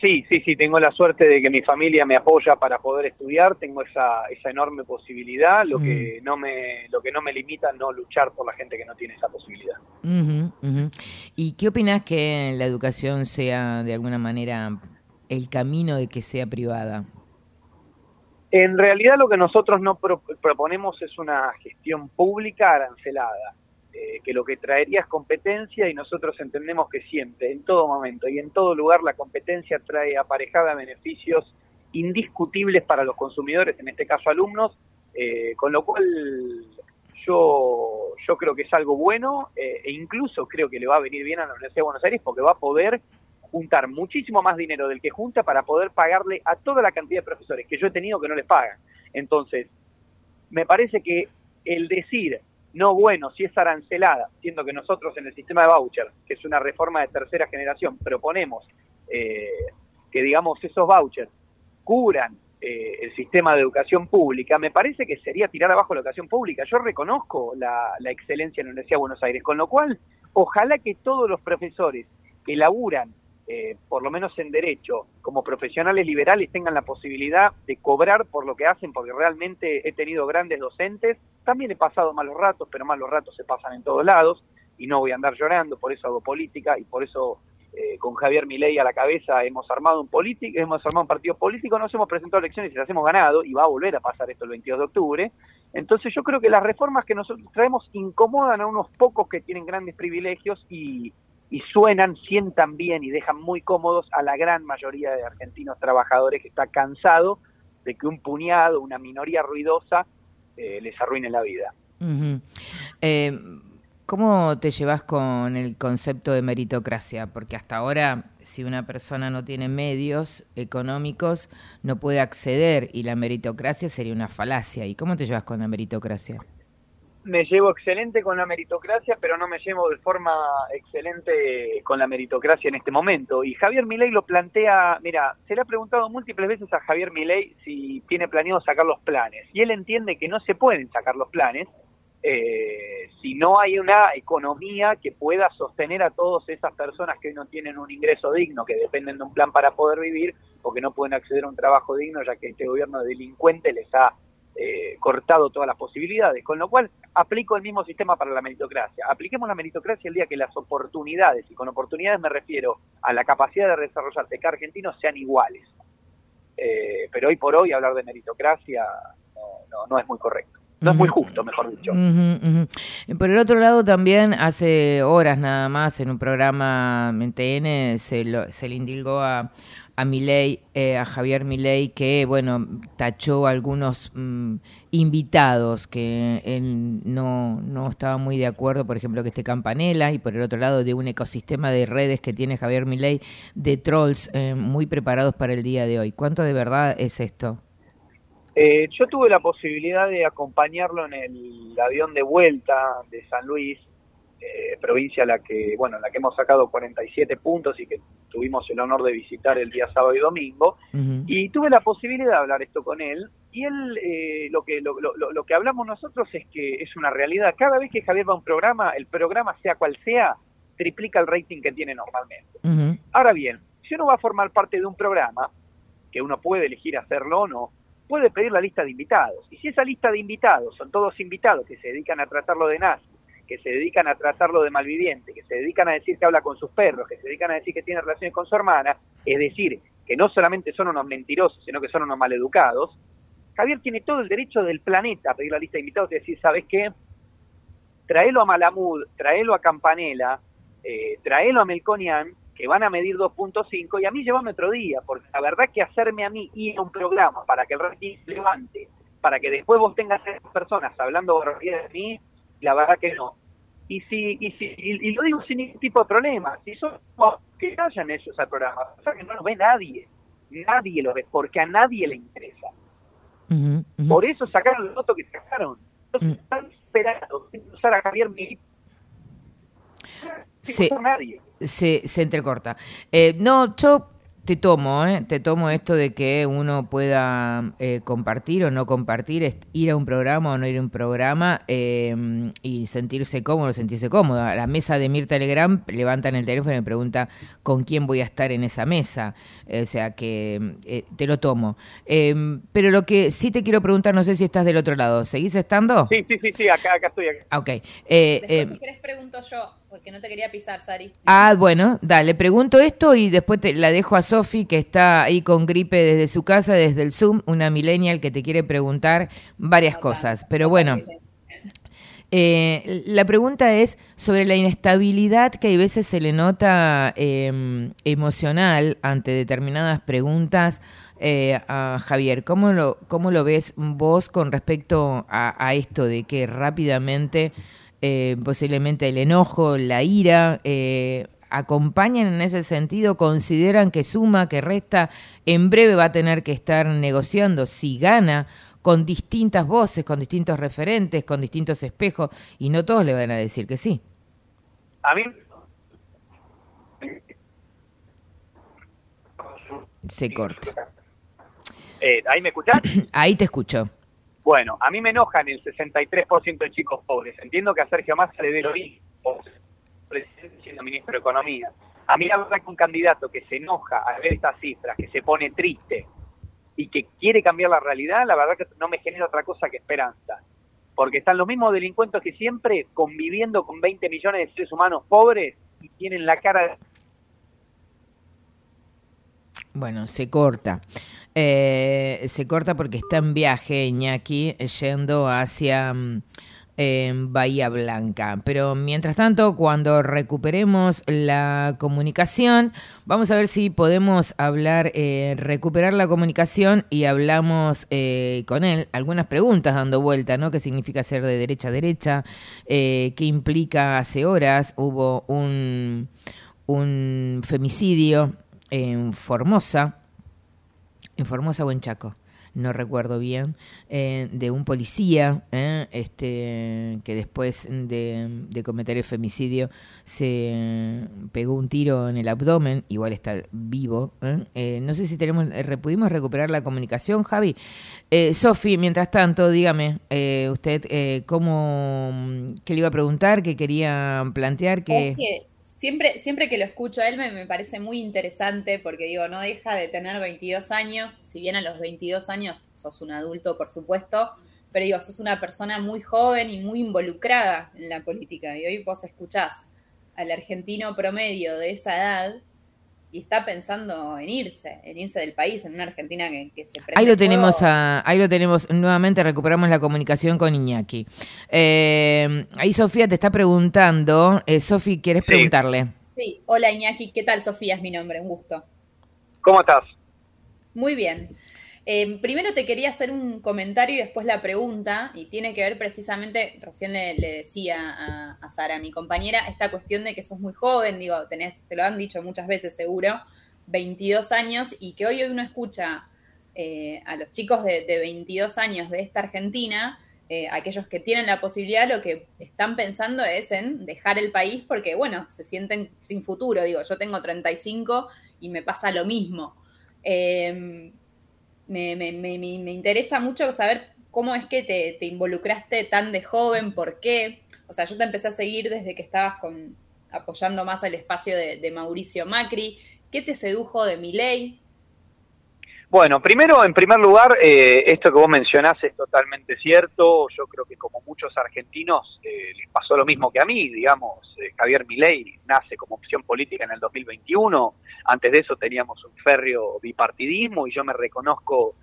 Sí, sí, sí, tengo la suerte de que mi familia me apoya para poder estudiar, tengo esa, esa enorme posibilidad, lo que mm. no me lo que no me limita no luchar por la gente que no tiene esa posibilidad. ¿Y qué opinas que la educación sea de alguna manera el camino de que sea privada? En realidad lo que nosotros no proponemos es una gestión pública arancelada. Eh, que lo que traería es competencia y nosotros entendemos que siempre, en todo momento y en todo lugar, la competencia trae aparejada beneficios indiscutibles para los consumidores, en este caso alumnos, eh, con lo cual yo, yo creo que es algo bueno eh, e incluso creo que le va a venir bien a la Universidad de Buenos Aires porque va a poder juntar muchísimo más dinero del que junta para poder pagarle a toda la cantidad de profesores que yo he tenido que no les pagan. Entonces, me parece que el decir no bueno si es arancelada, siendo que nosotros en el sistema de voucher, que es una reforma de tercera generación, proponemos eh, que digamos esos vouchers cubran eh, el sistema de educación pública, me parece que sería tirar abajo la educación pública. Yo reconozco la, la excelencia en la Universidad de Buenos Aires, con lo cual ojalá que todos los profesores que laburan eh, por lo menos en derecho, como profesionales liberales tengan la posibilidad de cobrar por lo que hacen, porque realmente he tenido grandes docentes, también he pasado malos ratos, pero malos ratos se pasan en todos lados, y no voy a andar llorando, por eso hago política, y por eso eh, con Javier Milei a la cabeza hemos armado un político, hemos armado un partido político, nos hemos presentado elecciones y las hemos ganado, y va a volver a pasar esto el 22 de octubre, entonces yo creo que las reformas que nosotros traemos incomodan a unos pocos que tienen grandes privilegios y, y suenan, sientan bien y dejan muy cómodos a la gran mayoría de argentinos trabajadores que está cansado de que un puñado, una minoría ruidosa eh, les arruine la vida. Eh, ¿Cómo te llevas con el concepto de meritocracia? Porque hasta ahora, si una persona no tiene medios económicos, no puede acceder y la meritocracia sería una falacia. ¿Y cómo te llevas con la meritocracia? Me llevo excelente con la meritocracia, pero no me llevo de forma excelente con la meritocracia en este momento. Y Javier Milei lo plantea, mira, se le ha preguntado múltiples veces a Javier Milei si tiene planeado sacar los planes. Y él entiende que no se pueden sacar los planes eh, si no hay una economía que pueda sostener a todas esas personas que hoy no tienen un ingreso digno, que dependen de un plan para poder vivir, o que no pueden acceder a un trabajo digno, ya que este gobierno delincuente les ha eh, cortado todas las posibilidades, con lo cual aplico el mismo sistema para la meritocracia. Apliquemos la meritocracia el día que las oportunidades, y con oportunidades me refiero a la capacidad de desarrollarse que argentinos sean iguales. Eh, pero hoy por hoy hablar de meritocracia no, no, es muy correcto. No es muy justo, mejor dicho. Por el otro lado, también hace horas nada más en un programa en TN se, se le indilgó a, a Milei, eh, a Javier Milei, que bueno, tachó algunos mm, invitados que él no, no estaba muy de acuerdo, por ejemplo, que esté Campanella, y por el otro lado de un ecosistema de redes que tiene Javier Milei, de trolls eh, muy preparados para el día de hoy. ¿Cuánto de verdad es esto? Eh, yo tuve la posibilidad de acompañarlo en el avión de vuelta de San Luis eh, provincia la que, bueno, la que hemos sacado 47 puntos y que tuvimos el honor de visitar el día sábado y domingo. Y tuve la posibilidad de hablar esto con él. Y él, eh, lo, que, lo, lo, que hablamos nosotros es que es una realidad. Cada vez que Javier va a un programa, el programa, sea cual sea, triplica el rating que tiene normalmente. Ahora bien, si uno va a formar parte de un programa, que uno puede elegir hacerlo o no, puede pedir la lista de invitados. Y si esa lista de invitados son todos invitados que se dedican a tratarlo de nazi, que se dedican a tratarlo de malviviente, que se dedican a decir que habla con sus perros, que se dedican a decir que tiene relaciones con su hermana, es decir, que no solamente son unos mentirosos, sino que son unos maleducados, Javier tiene todo el derecho del planeta a pedir la lista de invitados y decir, ¿sabes qué? Traelo a Malamud, traelo a Campanella, eh, traelo a Melconian, que van a medir 2.5 y a mí llevame otro día, porque la verdad que hacerme a mí ir a un programa para que el rating se levante, para que después vos tengas a esas personas hablando de mí, la verdad que no. Y si, y si y, lo digo sin ningún tipo de problema, si son que vayan ellos al programa, o sea que no lo ve nadie, nadie lo ve, porque a nadie le interesa. Por eso sacaron el voto que sacaron. Entonces mm. están esperando usar a Javier Milei. Se, nadie. se, se entrecorta. Eh, no, yo te tomo, ¿eh? te tomo esto de que uno pueda eh, compartir o no compartir, ir a un programa o no ir a un programa eh, y sentirse cómodo, sentirse cómodo. A la mesa de Mirta Telegram levantan el teléfono y me pregunta con quién voy a estar en esa mesa. o sea que eh, te lo tomo. pero lo que sí te quiero preguntar, no sé si estás del otro lado, ¿seguís estando? Sí, sí, sí, sí acá, acá estoy. Acá. Ok. Después, si querés pregunto yo porque no te quería pisar, Sari. Ah, bueno, dale, pregunto esto y después te, la dejo a Sofi, que está ahí con gripe desde su casa, desde el Zoom, una millennial que te quiere preguntar varias cosas. Pero bueno, eh, la pregunta es sobre la inestabilidad que hay veces se le nota em, emocional ante determinadas preguntas. Eh, a Javier, ¿cómo lo, ¿cómo lo ves vos con respecto a, a esto de que rápidamente eh, posiblemente el enojo, la ira, eh, acompañan en ese sentido, consideran que suma, que resta, en breve va a tener que estar negociando si gana con distintas voces, con distintos referentes, con distintos espejos, y no todos le van a decir que sí. A mí se corta. Eh, ¿Ahí me escuchás? Ahí te escucho. Bueno, a mí me enojan el 63% de chicos pobres. Entiendo que a Sergio Massa le dé lo mismo, presidente siendo ministro de Economía. A mí la verdad que un candidato que se enoja al ver estas cifras, que se pone triste y que quiere cambiar la realidad, la verdad que no me genera otra cosa que esperanza. Porque están los mismos delincuentes que siempre conviviendo con 20 millones de seres humanos pobres y tienen la cara de... Bueno, se corta. Eh, se corta porque está en viaje Iñaki yendo hacia mm, Bahía Blanca. Pero mientras tanto, cuando recuperemos la comunicación, vamos a ver si podemos hablar, eh, recuperar la comunicación y hablamos eh, con él. Algunas preguntas dando vuelta, ¿no? ¿Qué significa ser de derecha a derecha? ¿Qué implica? Hace horas hubo un femicidio en Formosa en Formosa o Chaco, no recuerdo bien, eh, de un policía eh, este, que después de, cometer el femicidio se pegó un tiro en el abdomen, igual está vivo. Eh. no sé si tenemos, pudimos recuperar la comunicación, Javi. Sofi, mientras tanto, dígame, usted, ¿cómo, ¿qué le iba a preguntar? ¿Qué quería plantear? que Siempre, siempre que lo escucho a él me, parece muy interesante porque digo, no deja de tener 22 años, si bien a los 22 años sos un adulto, por supuesto, pero digo, sos una persona muy joven y muy involucrada en la política. Y hoy vos escuchás al argentino promedio de esa edad y está pensando en irse, en irse del país, en una Argentina que, se Ahí lo tenemos, ahí lo tenemos, nuevamente recuperamos la comunicación con Iñaki. Eh, ahí Sofía te está preguntando, eh, Sofía, ¿quieres preguntarle? Sí, hola Iñaki, ¿qué tal Sofía? Es mi nombre, un gusto. ¿Cómo estás? Muy bien. Eh, primero te quería hacer un comentario y después la pregunta, y tiene que ver precisamente, recién le, decía a, Sara, mi compañera, esta cuestión de que sos muy joven, digo, tenés, te lo han dicho muchas veces seguro, 22 años, y que hoy uno escucha eh, a los chicos de, 22 años de esta Argentina, eh, aquellos que tienen la posibilidad, lo que están pensando es en dejar el país porque, bueno, se sienten sin futuro. Digo, yo tengo 35 y me pasa lo mismo. Eh, me, me, me, me interesa mucho saber cómo es que te, involucraste tan de joven, por qué. O sea, yo te empecé a seguir desde que estabas con, apoyando más al espacio de, Mauricio Macri. ¿Qué te sedujo de mi ley? Bueno, primero, en primer lugar, eh, esto que vos mencionás es totalmente cierto. Yo creo que como muchos argentinos eh, les pasó lo mismo que a mí, digamos, eh, Javier Milei nace como opción política en el 2021. Antes de eso teníamos un férreo bipartidismo y yo me reconozco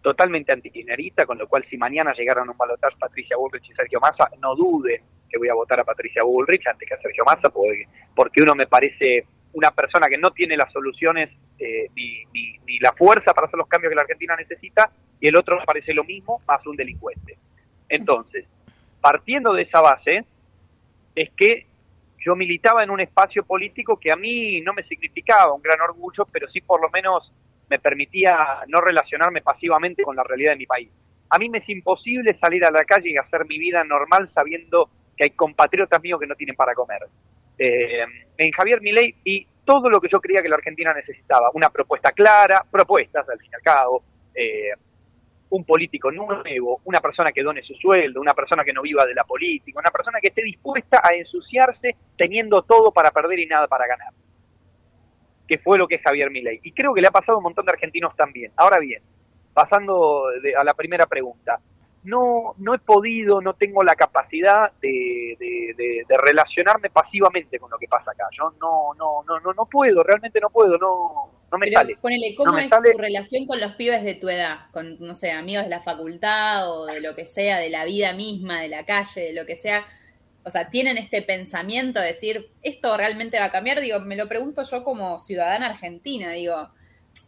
totalmente antikirchnerista, con lo cual si mañana llegaran a un balotaje Patricia Bullrich y Sergio Massa, no duden que voy a votar a Patricia Bullrich antes que a Sergio Massa, porque, porque uno me parece una persona que no tiene las soluciones eh, ni, ni, ni, la fuerza para hacer los cambios que la Argentina necesita, y el otro parece lo mismo, más un delincuente. Entonces, partiendo de esa base, es que yo militaba en un espacio político que a mí no me significaba un gran orgullo, pero sí por lo menos me permitía no relacionarme pasivamente con la realidad de mi país. A mí me es imposible salir a la calle y hacer mi vida normal sabiendo que hay compatriotas míos que no tienen para comer. Eh, en Javier Milei y todo lo que yo creía que la Argentina necesitaba, una propuesta clara, propuestas al fin y al cabo, eh, un político nuevo, una persona que done su sueldo, una persona que no viva de la política, una persona que esté dispuesta a ensuciarse teniendo todo para perder y nada para ganar. Que fue lo que es Javier Milei. Y creo que le ha pasado a un montón de argentinos también. Ahora bien, pasando a la primera pregunta, no, no he podido, no tengo la capacidad de, de, relacionarme pasivamente con lo que pasa acá. Yo no, no, no, no, no puedo, realmente no puedo, no, no me sale. Ponele, ¿cómo es tu relación con los pibes de tu edad? Con, no sé, amigos de la facultad o de lo que sea, de la vida misma, de la calle, de lo que sea. O sea, tienen este pensamiento de decir, esto realmente va a cambiar. Digo, me lo pregunto yo como ciudadana argentina, digo,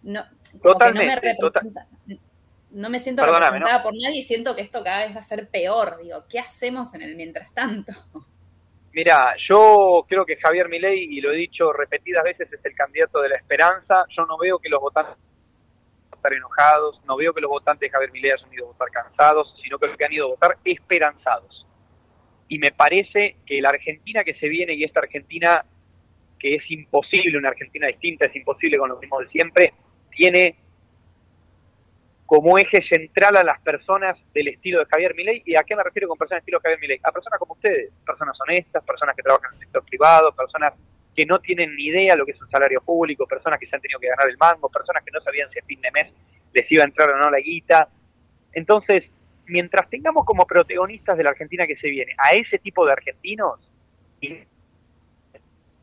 no, Totalmente, no me representa no me siento representada por nadie y siento que esto cada vez va a ser peor. Digo, ¿qué hacemos en el mientras tanto? Mira, yo creo que Javier Milei, y lo he dicho repetidas veces, es el candidato de la esperanza. Yo no veo que los votantes estar enojados, no veo que los votantes de Javier Milei hayan ido a votar cansados, sino que los que han ido a votar esperanzados. Y me parece que la Argentina que se viene y esta Argentina que es imposible, una Argentina distinta, es imposible con lo mismo de siempre, tiene como eje central a las personas del estilo de Javier Milei. ¿Y a qué me refiero con personas del estilo de Javier Milei? A personas como ustedes, personas honestas, personas que trabajan en el sector privado, personas que no tienen ni idea lo que es un salario público, personas que se han tenido que ganar el mango, personas que no sabían si a fin de mes les iba a entrar o no la guita. Entonces, mientras tengamos como protagonistas de la Argentina que se viene a ese tipo de argentinos, y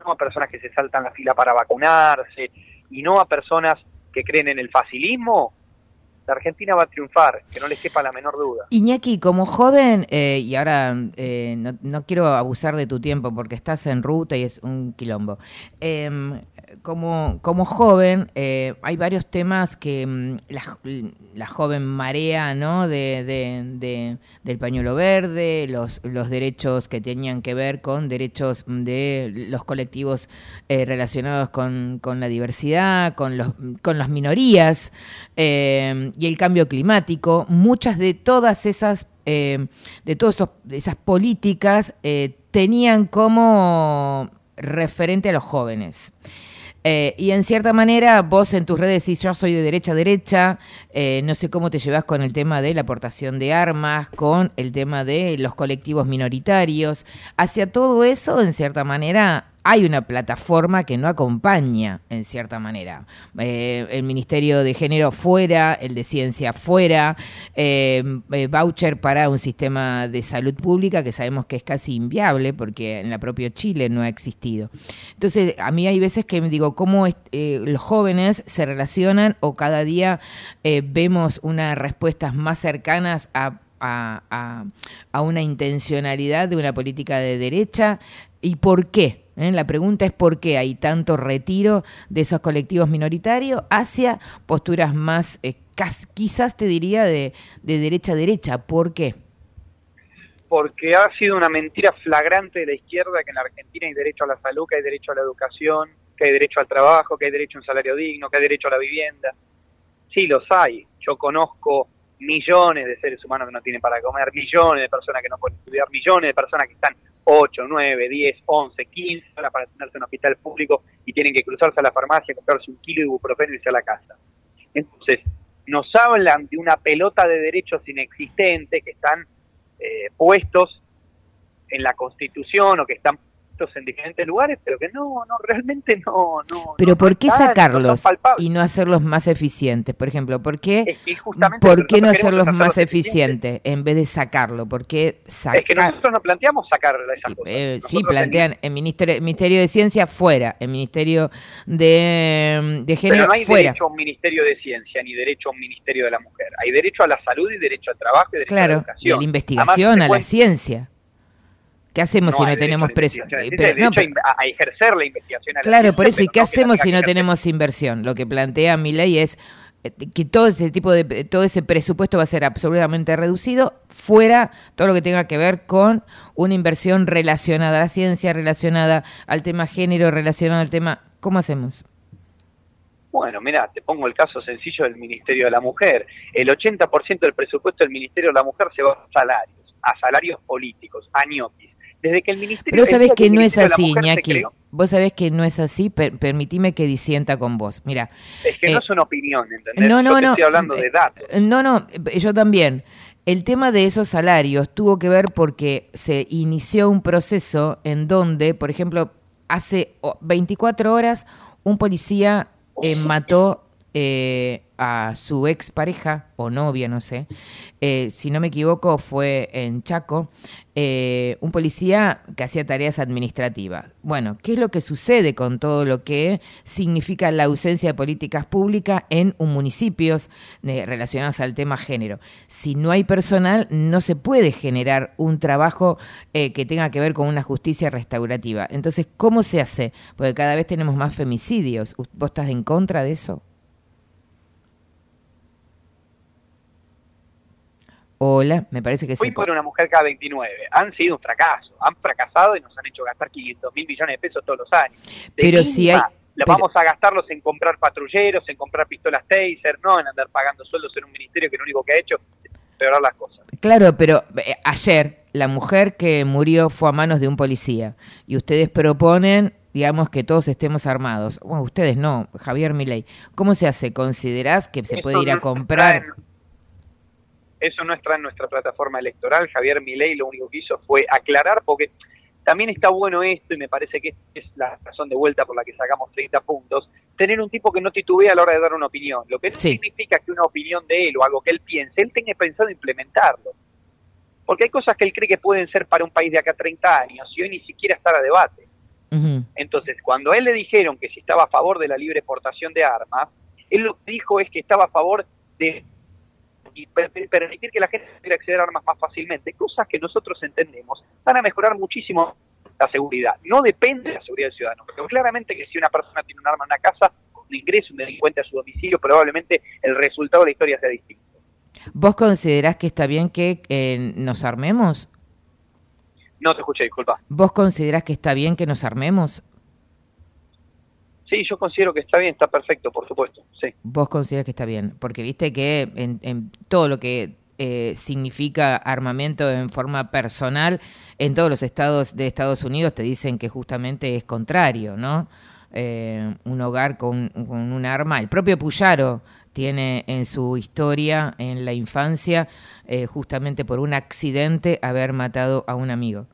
no a personas que se saltan la fila para vacunarse, y no a personas que creen en el facilismo, Argentina va a triunfar, que no les quepa la menor duda. Iñaki, como joven, eh, y ahora eh, no, quiero abusar de tu tiempo porque estás en ruta y es un quilombo. Em, como, como joven, eh, hay varios temas que mm, la, joven marea, ¿no? De, del pañuelo verde, los, los derechos que tenían que ver con derechos de los colectivos eh, relacionados con, con, la diversidad, con, los, con las minorías eh, y el cambio climático. Muchas de todas esas, de todas esas políticas tenían como referente a los jóvenes. Eh, y en cierta manera, vos en tus redes decís, yo soy de derecha a derecha, eh, no sé cómo te llevas con el tema de la aportación de armas, con el tema de los colectivos minoritarios. Hacia todo eso, en cierta manera, hay una plataforma que no acompaña, en cierta manera. Eh, el Ministerio de Género fuera, el de Ciencia fuera, eh, eh, voucher para un sistema de salud pública que sabemos que es casi inviable porque en la propia Chile no ha existido. Entonces, a mí hay veces que me digo, ¿cómo los jóvenes se relacionan o cada día vemos unas respuestas más cercanas a una intencionalidad de una política de derecha y por qué. ¿Eh? La pregunta es por qué hay tanto retiro de esos colectivos minoritarios hacia posturas más, eh, quizás te diría, de, de derecha a derecha. ¿Por qué? Porque ha sido una mentira flagrante de la izquierda que en la Argentina hay derecho a la salud, que hay derecho a la educación, que hay derecho al trabajo, que hay derecho a un salario digno, que hay derecho a la vivienda. Sí, los hay. Yo conozco millones de seres humanos que no tienen para comer, millones de personas que no pueden estudiar, millones de personas que están 8, 9, 10, 11, 15 horas para tenerse en un hospital público y tienen que cruzarse a la farmacia, comprarse un kilo de ibuprofeno y irse a la casa. Entonces, nos hablan de una pelota de derechos inexistentes que están eh, puestos en la Constitución o que están en diferentes lugares, pero que no, no, realmente no, no. Pero ¿por qué sacarlos y no hacerlos más eficientes? Por ejemplo, ¿por qué, ¿por qué no hacerlos más eficientes en vez de sacarlo? ¿Por qué sacar? Es que nosotros no planteamos sacar esas cosas. Eh, sí, plantean el ministerio, ministerio de Ciencia fuera, el Ministerio de, de Género pero no hay fuera. derecho a un Ministerio de Ciencia ni derecho a un Ministerio de la Mujer. Hay derecho a la salud y derecho al trabajo y derecho a la educación. y a la investigación, a la ciencia ¿Qué hacemos si no tenemos investigación, eh, no, a, a ejercer la investigación. a la Claro, por eso, ¿y qué no hacemos si no tenemos inversión? Lo que plantea mi ley es eh, que todo ese tipo de todo ese presupuesto va a ser absolutamente reducido fuera todo lo que tenga que ver con una inversión relacionada a la ciencia, relacionada al tema género, relacionada al tema ¿cómo hacemos? Bueno, mira, te pongo el caso sencillo del Ministerio de la Mujer. El 80% del presupuesto del Ministerio de la Mujer se va a salarios, a salarios políticos, a ñoquis. Desde que el Ministerio Pero día que no es así, Iñaki. Vos sabés que no es así, per- permitime que disienta con vos. Mira, es que eh, no es una opinión, ¿entendés? No, no, Yo te no. estoy hablando de Eh, datos. No, no, eh, yo también. El tema de esos salarios tuvo que ver porque se inició un proceso en donde, por ejemplo, hace oh, 24 horas un policía eh, mató eh, a su expareja o novia, no sé. Eh, si no me equivoco, fue en Chaco. eh, un policía que hacía tareas administrativas. Bueno, ¿qué es lo que sucede con todo lo que significa la ausencia de políticas públicas en un municipios eh, relacionados al tema género? Si no hay personal, no se puede generar un trabajo que tenga que ver con una justicia restaurativa. Entonces, ¿cómo se hace? Porque cada vez tenemos más femicidios. ¿Vos estás en contra de eso? Hola, me parece que Fui se... por una mujer cada 29. Han sido un fracaso. Han fracasado y nos han hecho gastar 500 mil millones de pesos todos los años. De Pero si hay- pero- vamos a gastarlos en comprar patrulleros, en comprar pistolas taser, no en andar pagando sueldos en un ministerio que lo único que ha hecho es empeorar las cosas. Claro, pero eh, ayer la mujer que murió fue a manos de un policía y ustedes proponen, digamos, que todos estemos armados. Bueno, ustedes no, Javier Milei. ¿Cómo se hace? ¿Considerás que se Eso puede ir a comprar? Eso no está en nuestra plataforma electoral. Javier Milei lo único que hizo fue aclarar, porque también está bueno esto, y me parece que es la razón de vuelta por la que sacamos 30 puntos, tener un tipo que no titubea a la hora de dar una opinión. Lo que no Sí. significa que una opinión de él o algo que él piense, él tenga pensado implementarlo. Porque hay cosas que él cree que pueden ser para un país de acá a 30 años y hoy ni siquiera está a debate. Entonces, cuando a él le dijeron que si estaba a favor de la libre portación de armas, él lo que dijo es que estaba a favor de y per- permitir que la gente pudiera acceder a armas más fácilmente, cosas que nosotros entendemos van a mejorar muchísimo la seguridad. No depende de la seguridad del ciudadano, pero claramente que si una persona tiene un arma en una casa, cuando ingrese un delincuente a su domicilio, probablemente el resultado de la historia sea distinto. ¿Vos considerás que está bien que eh, nos armemos? No te escuché, disculpa. ¿Vos considerás que está bien que nos armemos? Sí, yo considero que está bien, está perfecto, por supuesto. Sí. Vos considerás que está bien, porque viste que en, en todo lo que eh, significa armamento en forma personal, en todos los estados de Estados Unidos te dicen que justamente es contrario, ¿no? Eh, un hogar con, con un arma. El propio Puyaro tiene en su historia, en la infancia, eh, justamente por un accidente, haber matado a un amigo.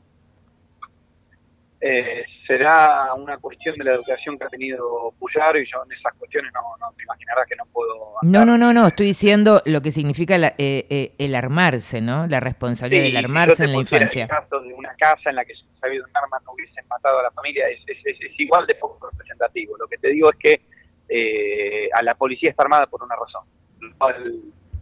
Será una cuestión de la educación que ha tenido Puyaro y yo en esas cuestiones no, no te imaginarás que no puedo No, no, no, no, estoy diciendo lo que significa la- eh, eh, el armarse, ¿no? La responsabilidad Sí, del armarse en la infancia. El caso de una casa en la que si hubiese habido un arma no hubiesen matado a la familia es, es- es- es igual de poco representativo. Lo que te digo es que eh, a la policía está armada por una razón.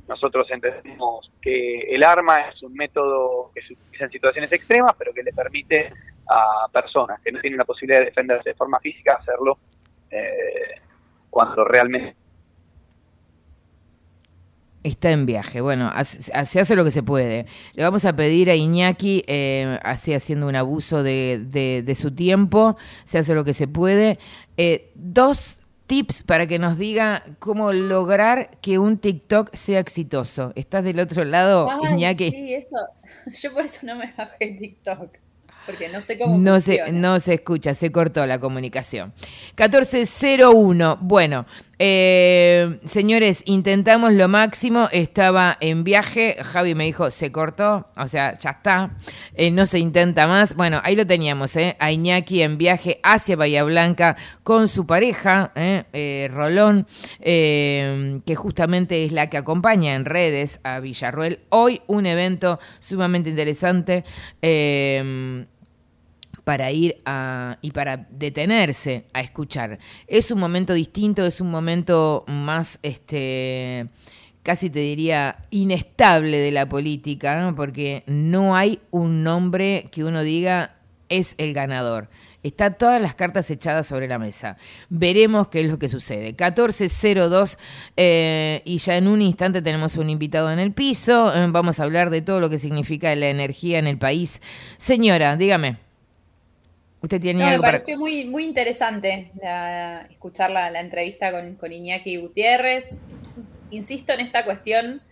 Nosotros entendemos que el arma es un método que se utiliza en situaciones extremas, pero que le permite a personas que no tienen la posibilidad de defenderse de forma física hacerlo eh, cuando realmente Está en viaje. Bueno, hace- se hace lo que se puede. Le vamos a pedir a Iñaki, eh, así haciendo un abuso de, de- de su tiempo, se hace lo que se puede. Eh, dos tips para que nos diga cómo lograr que un TikTok sea exitoso. ¿Estás del otro lado, Ay, Iñaki? Sí, eso. Yo por eso no me bajé TikTok. Porque no sé cómo No se, no se escucha, se cortó la comunicación. 1401. Bueno, eh, señores, intentamos lo máximo. Estaba en viaje. Javi me dijo, se cortó. O sea, ya está. Eh, no se intenta más. Bueno, ahí lo teníamos, ¿eh? A Iñaki en viaje hacia Bahía Blanca con su pareja, ¿eh? Eh, Rolón, eh, que justamente es la que acompaña en redes a Villarruel. Hoy un evento sumamente interesante. Para ir a, y para detenerse a escuchar. Es un momento distinto, es un momento más este casi te diría, inestable de la política, porque no hay un nombre que uno diga es el ganador. Está todas las cartas echadas sobre la mesa. Veremos qué es lo que sucede. 1402 eh, y ya en un instante tenemos un invitado en el piso. Eh, vamos a hablar de todo lo que significa la energía en el país. Señora, dígame. Usted tiene No, me algo para... pareció muy, muy interesante la- escuchar la, la entrevista con, con Iñaki Gutiérrez. Insisto en esta cuestión,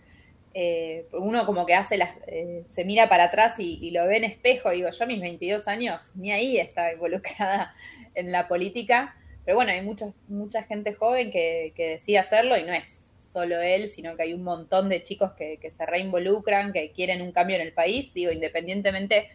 eh, uno como que hace las, eh, se mira para atrás y, y lo ve en espejo, digo, yo a mis 22 años ni ahí estaba involucrada en la política, pero bueno, hay mucha, mucha gente joven que, que decide hacerlo y no es solo él, sino que hay un montón de chicos que, que se reinvolucran, que quieren un cambio en el país, digo, independientemente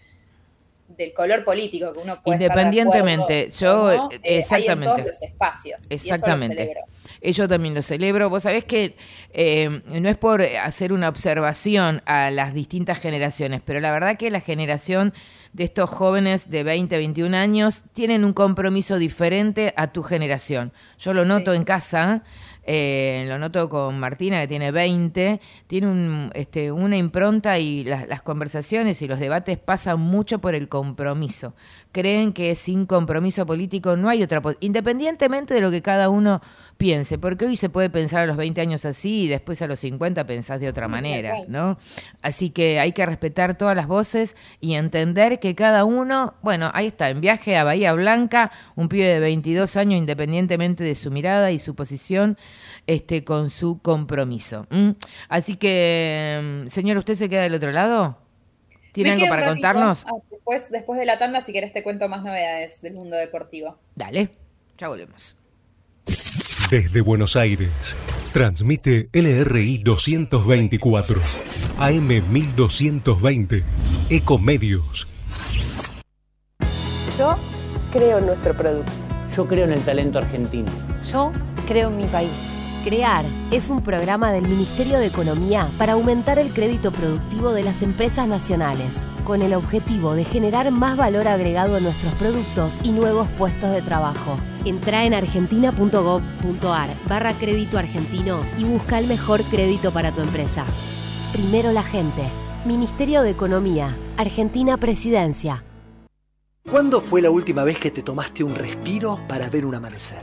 del color político que uno puede estar de Independientemente, acuerdo yo, no, eh, eh, hay en exactamente. todos los espacios. y eso lo Exactamente. Eh, Yo también lo celebro. Vos sabés que eh, no es por hacer una observación a las distintas generaciones, pero la verdad que la generación de estos jóvenes de 20, 21 años tienen un compromiso diferente a tu generación. Yo lo noto en casa. Eh, lo noto con Martina, que tiene 20, tiene un, este, una impronta y las- conversaciones y los debates pasan mucho por el compromiso. Creen que sin compromiso político no hay otra, independientemente de lo que cada uno piense, porque hoy se puede pensar a los 20 años así y después a los 50 pensás de otra manera. ¿no? Así que hay que respetar todas las voces y entender que cada uno, bueno, ahí está, en viaje a Bahía Blanca, un pibe de 22 años, independientemente de su mirada y su posición, este, con su compromiso. Así que, mm, señor, ¿usted se queda del otro lado? ¿Tiene algo para contarnos? ah, después, después de la tanda, si querés te cuento más novedades del mundo deportivo. Dale, ya volvemos. Desde Buenos Aires, transmite LRI 224, AM 1220, Ecomedios. Yo creo en nuestro producto. Yo creo en el talento argentino. Yo creo en mi país. CREAR es un programa del Ministerio de Economía para aumentar el crédito productivo de las empresas nacionales, con el objetivo de generar más valor agregado a nuestros productos y nuevos puestos de trabajo. Entra en argentina.gov.ar barra crédito argentino y busca el mejor crédito para tu empresa. Primero la gente. Ministerio de Economía. Argentina Presidencia. ¿Cuándo fue la última vez que te tomaste un respiro para ver un amanecer?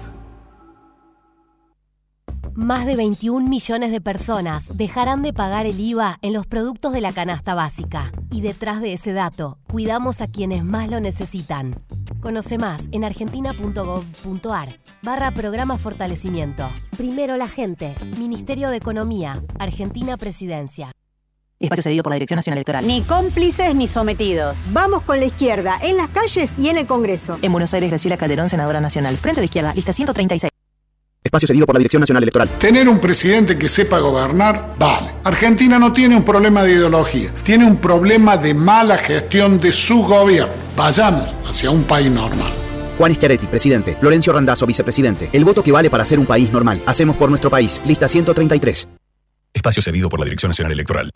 Más de 21 millones de personas dejarán de pagar el IVA en los productos de la canasta básica. Y detrás de ese dato, cuidamos a quienes más lo necesitan. Conoce más en argentina.gov.ar barra programa fortalecimiento. Primero la gente. Ministerio de Economía. Argentina Presidencia. Espacio cedido por la Dirección Nacional Electoral. Ni cómplices ni sometidos. Vamos con la izquierda, en las calles y en el Congreso. En Buenos Aires, Graciela Calderón, senadora nacional. Frente de izquierda, lista 136. Espacio cedido por la Dirección Nacional Electoral. Tener un presidente que sepa gobernar, vale. Argentina no tiene un problema de ideología, tiene un problema de mala gestión de su gobierno. Vayamos hacia un país normal. Juan Schiaretti, presidente. Florencio Randazzo, vicepresidente. El voto que vale para ser un país normal. Hacemos por nuestro país. Lista 133. Espacio cedido por la Dirección Nacional Electoral.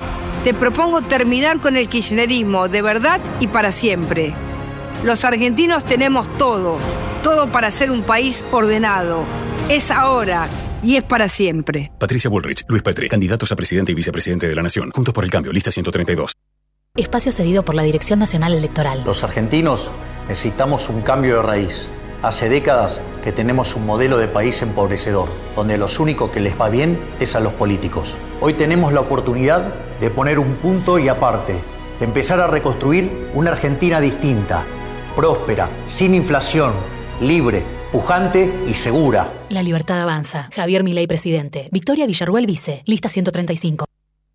Te propongo terminar con el kirchnerismo de verdad y para siempre. Los argentinos tenemos todo, todo para ser un país ordenado. Es ahora y es para siempre. Patricia Bullrich, Luis Petri, candidatos a presidente y vicepresidente de la Nación. Juntos por el cambio, lista 132. Espacio cedido por la Dirección Nacional Electoral. Los argentinos necesitamos un cambio de raíz. Hace décadas que tenemos un modelo de país empobrecedor, donde los únicos que les va bien es a los políticos. Hoy Hoy tenemos la oportunidad de poner un punto y aparte, de empezar a reconstruir una Argentina distinta, próspera, sin inflación, libre, pujante y segura. La libertad avanza. Javier Milei, presidente. Victoria Villarruel, vice. Lista 135.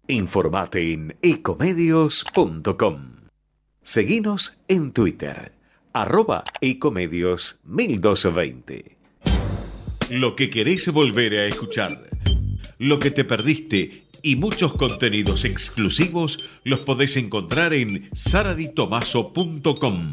Informate en ecomedios.com. Seguinos en Twitter, arroba ecomedios 1220. Lo que querés volver a escuchar, lo que te perdiste y muchos contenidos exclusivos los podés encontrar en saraditomaso.com.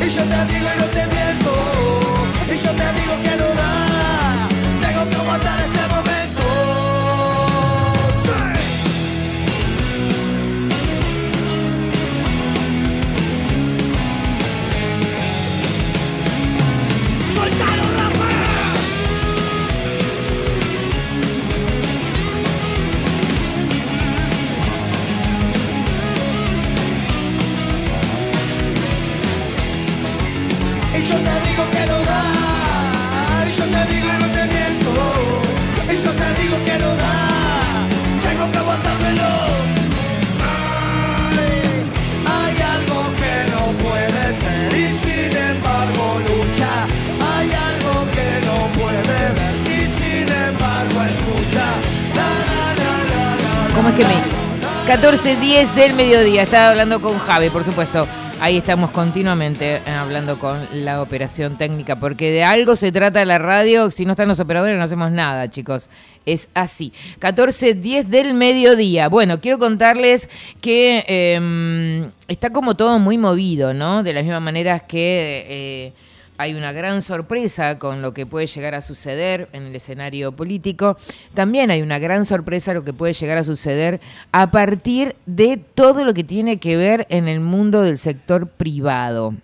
Y yo te digo y no te miento, y yo te digo que no da, tengo que aguantar este momento. 14.10 del mediodía. Estaba hablando con Javi, por supuesto. Ahí estamos continuamente eh, hablando con la operación técnica, porque de algo se trata la radio. Si no están los operadores, no hacemos nada, chicos. Es así. 14.10 del mediodía. Bueno, quiero contarles que em, está como todo muy movido, ¿no? De las mismas maneras que. Eh, hay una gran sorpresa con lo que puede llegar a suceder en el escenario político. También hay una gran sorpresa lo que puede llegar a suceder a partir de todo lo que tiene que ver en el mundo del sector privado.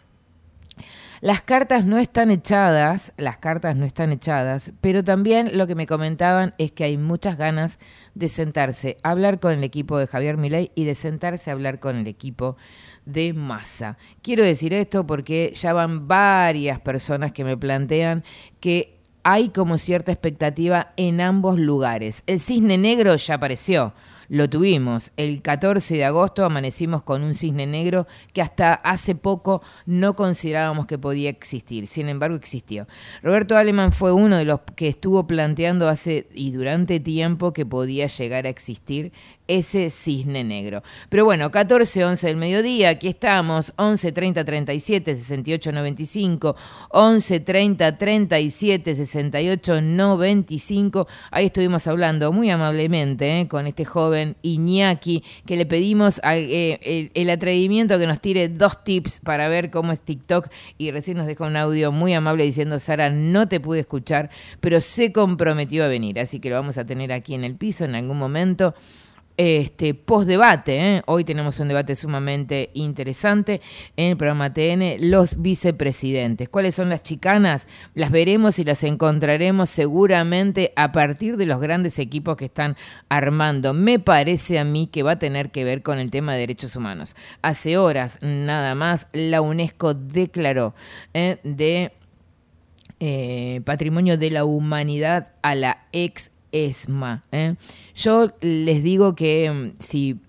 Las cartas no están echadas, las cartas no están echadas, pero también lo que me comentaban es que hay muchas ganas de sentarse a hablar con el equipo de Javier Milei y de sentarse a hablar con el equipo de masa. Quiero decir esto porque ya van varias personas que me plantean que hay como cierta expectativa en ambos lugares. El cisne negro ya apareció lo tuvimos. El 14 de agosto amanecimos con un cisne negro que hasta hace poco no considerábamos que podía existir. Sin embargo, existió. Roberto Aleman fue uno de los que estuvo planteando hace y durante tiempo que podía llegar a existir ese cisne negro. Pero bueno, 14, 11 del mediodía, aquí estamos, 11, 30, 37, 68, 95, 11, 30, 37, 68, 95. Ahí estuvimos hablando muy amablemente eh, con este joven Iñaki, que le pedimos eh, el, el, atrevimiento que nos tire dos tips para ver cómo es TikTok y recién nos dejó un audio muy amable diciendo, Sara, no te pude escuchar, pero se comprometió a venir, así que lo vamos a tener aquí en el piso en algún momento este post debate. ¿eh? Hoy tenemos un debate sumamente interesante en el programa TN, los vicepresidentes. ¿Cuáles son las chicanas? Las veremos y las encontraremos seguramente a partir de los grandes equipos que están armando. Me parece a mí que va a tener que ver con el tema de derechos humanos. Hace horas nada más la UNESCO declaró ¿eh? de eh, patrimonio de la humanidad a la ex ESMA. ¿eh? Yo les digo que mm, si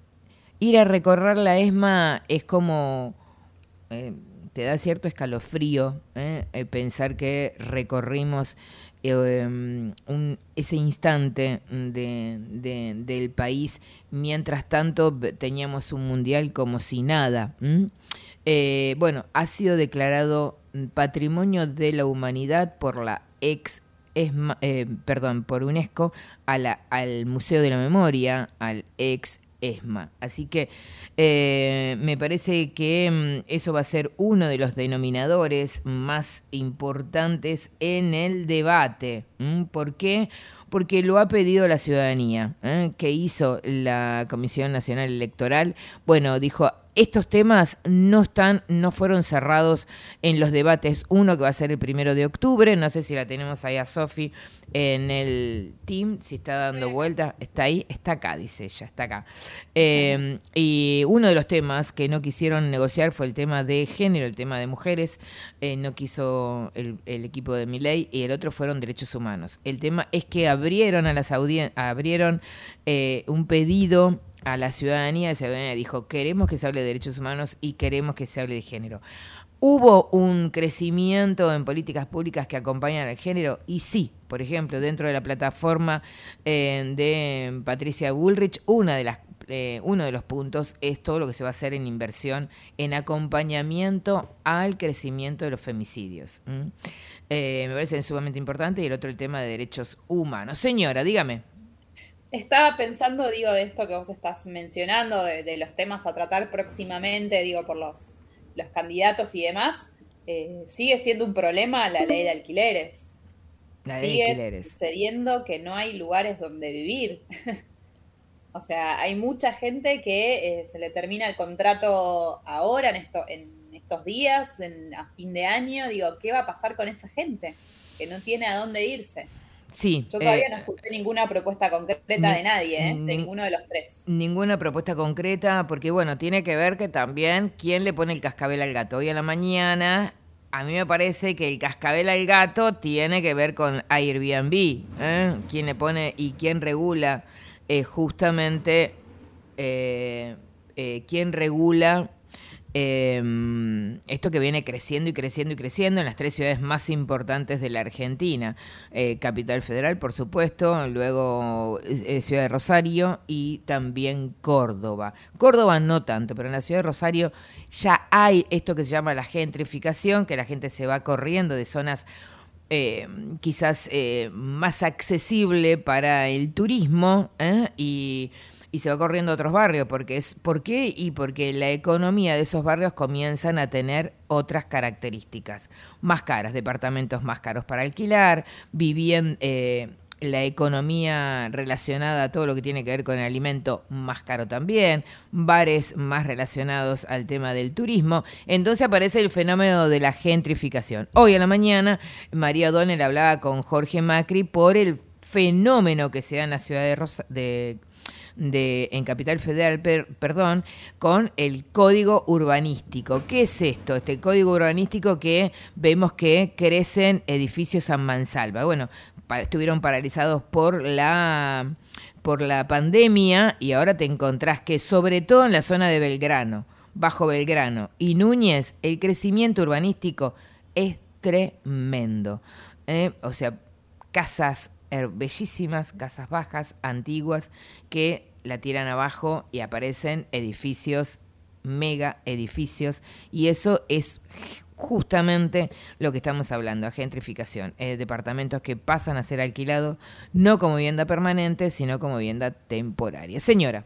ir a recorrer la ESMA es como... Eh, te da cierto escalofrío ¿eh? pensar que recorrimos em, ese instante del país, mientras tanto teníamos un mundial como si nada. bueno, ha sido declarado Patrimonio de la Humanidad por la ex eh, perdón, por UNESCO al Museo de la Memoria, al ex ESMA. Así que eh, me parece que mm, eso va a ser uno de los denominadores más importantes en el debate. ¿Por qué? Porque lo ha pedido la ciudadanía. ¿eh? ¿Qué hizo la Comisión Nacional Electoral? Bueno, dijo, estos temas no están, no fueron cerrados en los debates. Uno que va a ser el primero de octubre, no sé si la tenemos ahí a Sofi en el team, si está dando vuelta, está ahí, está acá, dice ella, está acá. Eh, y uno de los temas que no quisieron negociar fue el tema de género, el tema de mujeres, eh, no quiso el, equipo de Miley y el otro fueron derechos humanos. El tema es que abrieron a las abrieron eh, un pedido a la ciudadanía, la ciudadanía dijo, queremos que se hable de derechos humanos y queremos que se hable de género. ¿Hubo un crecimiento en políticas públicas que acompañan al género? Y sí, por ejemplo, dentro de la plataforma eh, de Patricia Bullrich, una de las, eh, uno de los puntos es todo lo que se va a hacer en inversión, en acompañamiento al crecimiento de los femicidios. Eh, me parece sumamente importante. Y el otro, el tema de derechos humanos. Señora, dígame. Estaba pensando, digo, de esto que vos estás mencionando, de, los temas a tratar próximamente, digo, por los, los candidatos y demás. Eh, sigue siendo un problema la ley de alquileres. La ley de alquileres. sucediendo que no hay lugares donde vivir. o sea, hay mucha gente que eh, se le termina el contrato ahora, en, esto, en estos días, en, a fin de año. Digo, ¿qué va a pasar con esa gente que no tiene a dónde irse? Sí. Yo todavía eh, no escuché ninguna propuesta concreta de nadie, ¿eh? de ninguno de los tres. Ninguna propuesta concreta, porque bueno, tiene que ver que también quién le pone el cascabel al gato. Hoy a la mañana, a mí me parece que el cascabel al gato tiene que ver con Airbnb. ¿eh? ¿Quién le pone y quién regula eh, justamente, quién regula eh, esto que viene creciendo y creciendo y creciendo en las tres ciudades más importantes de la Argentina. Eh, Capital Federal, por supuesto, luego eh, Ciudad de Rosario y también Córdoba. Córdoba no tanto, pero en la Ciudad de Rosario ya hay esto que se llama la gentrificación, que la gente se va corriendo de zonas eh, quizás más accesible para el turismo y y se va corriendo a otros barrios. Porque es, ¿Por qué? Y porque la economía de esos barrios comienzan a tener otras características. Más caras, departamentos más caros para alquilar, viviendo... Eh, la economía relacionada a todo lo que tiene que ver con el alimento más caro también, bares más relacionados al tema del turismo. Entonces aparece el fenómeno de la gentrificación. Hoy a la mañana María O'Donnell hablaba con Jorge Macri por el fenómeno que se da en la ciudad de, de en Capital Federal, perdón, con el código urbanístico. ¿Qué es esto? Este código urbanístico que vemos que crecen edificios a mansalva. Bueno, estuvieron paralizados por la por la pandemia y ahora te encontrás que sobre todo en la zona de Belgrano, Bajo Belgrano y Núñez, el crecimiento urbanístico es tremendo. ¿eh? O sea, casas bellísimas, casas bajas, antiguas, que la tiran abajo y aparecen edificios, mega edificios, y eso es justamente lo que estamos hablando, gentrificación, eh, departamentos que pasan a ser alquilados no como vivienda permanente, sino como vivienda temporaria. Señora.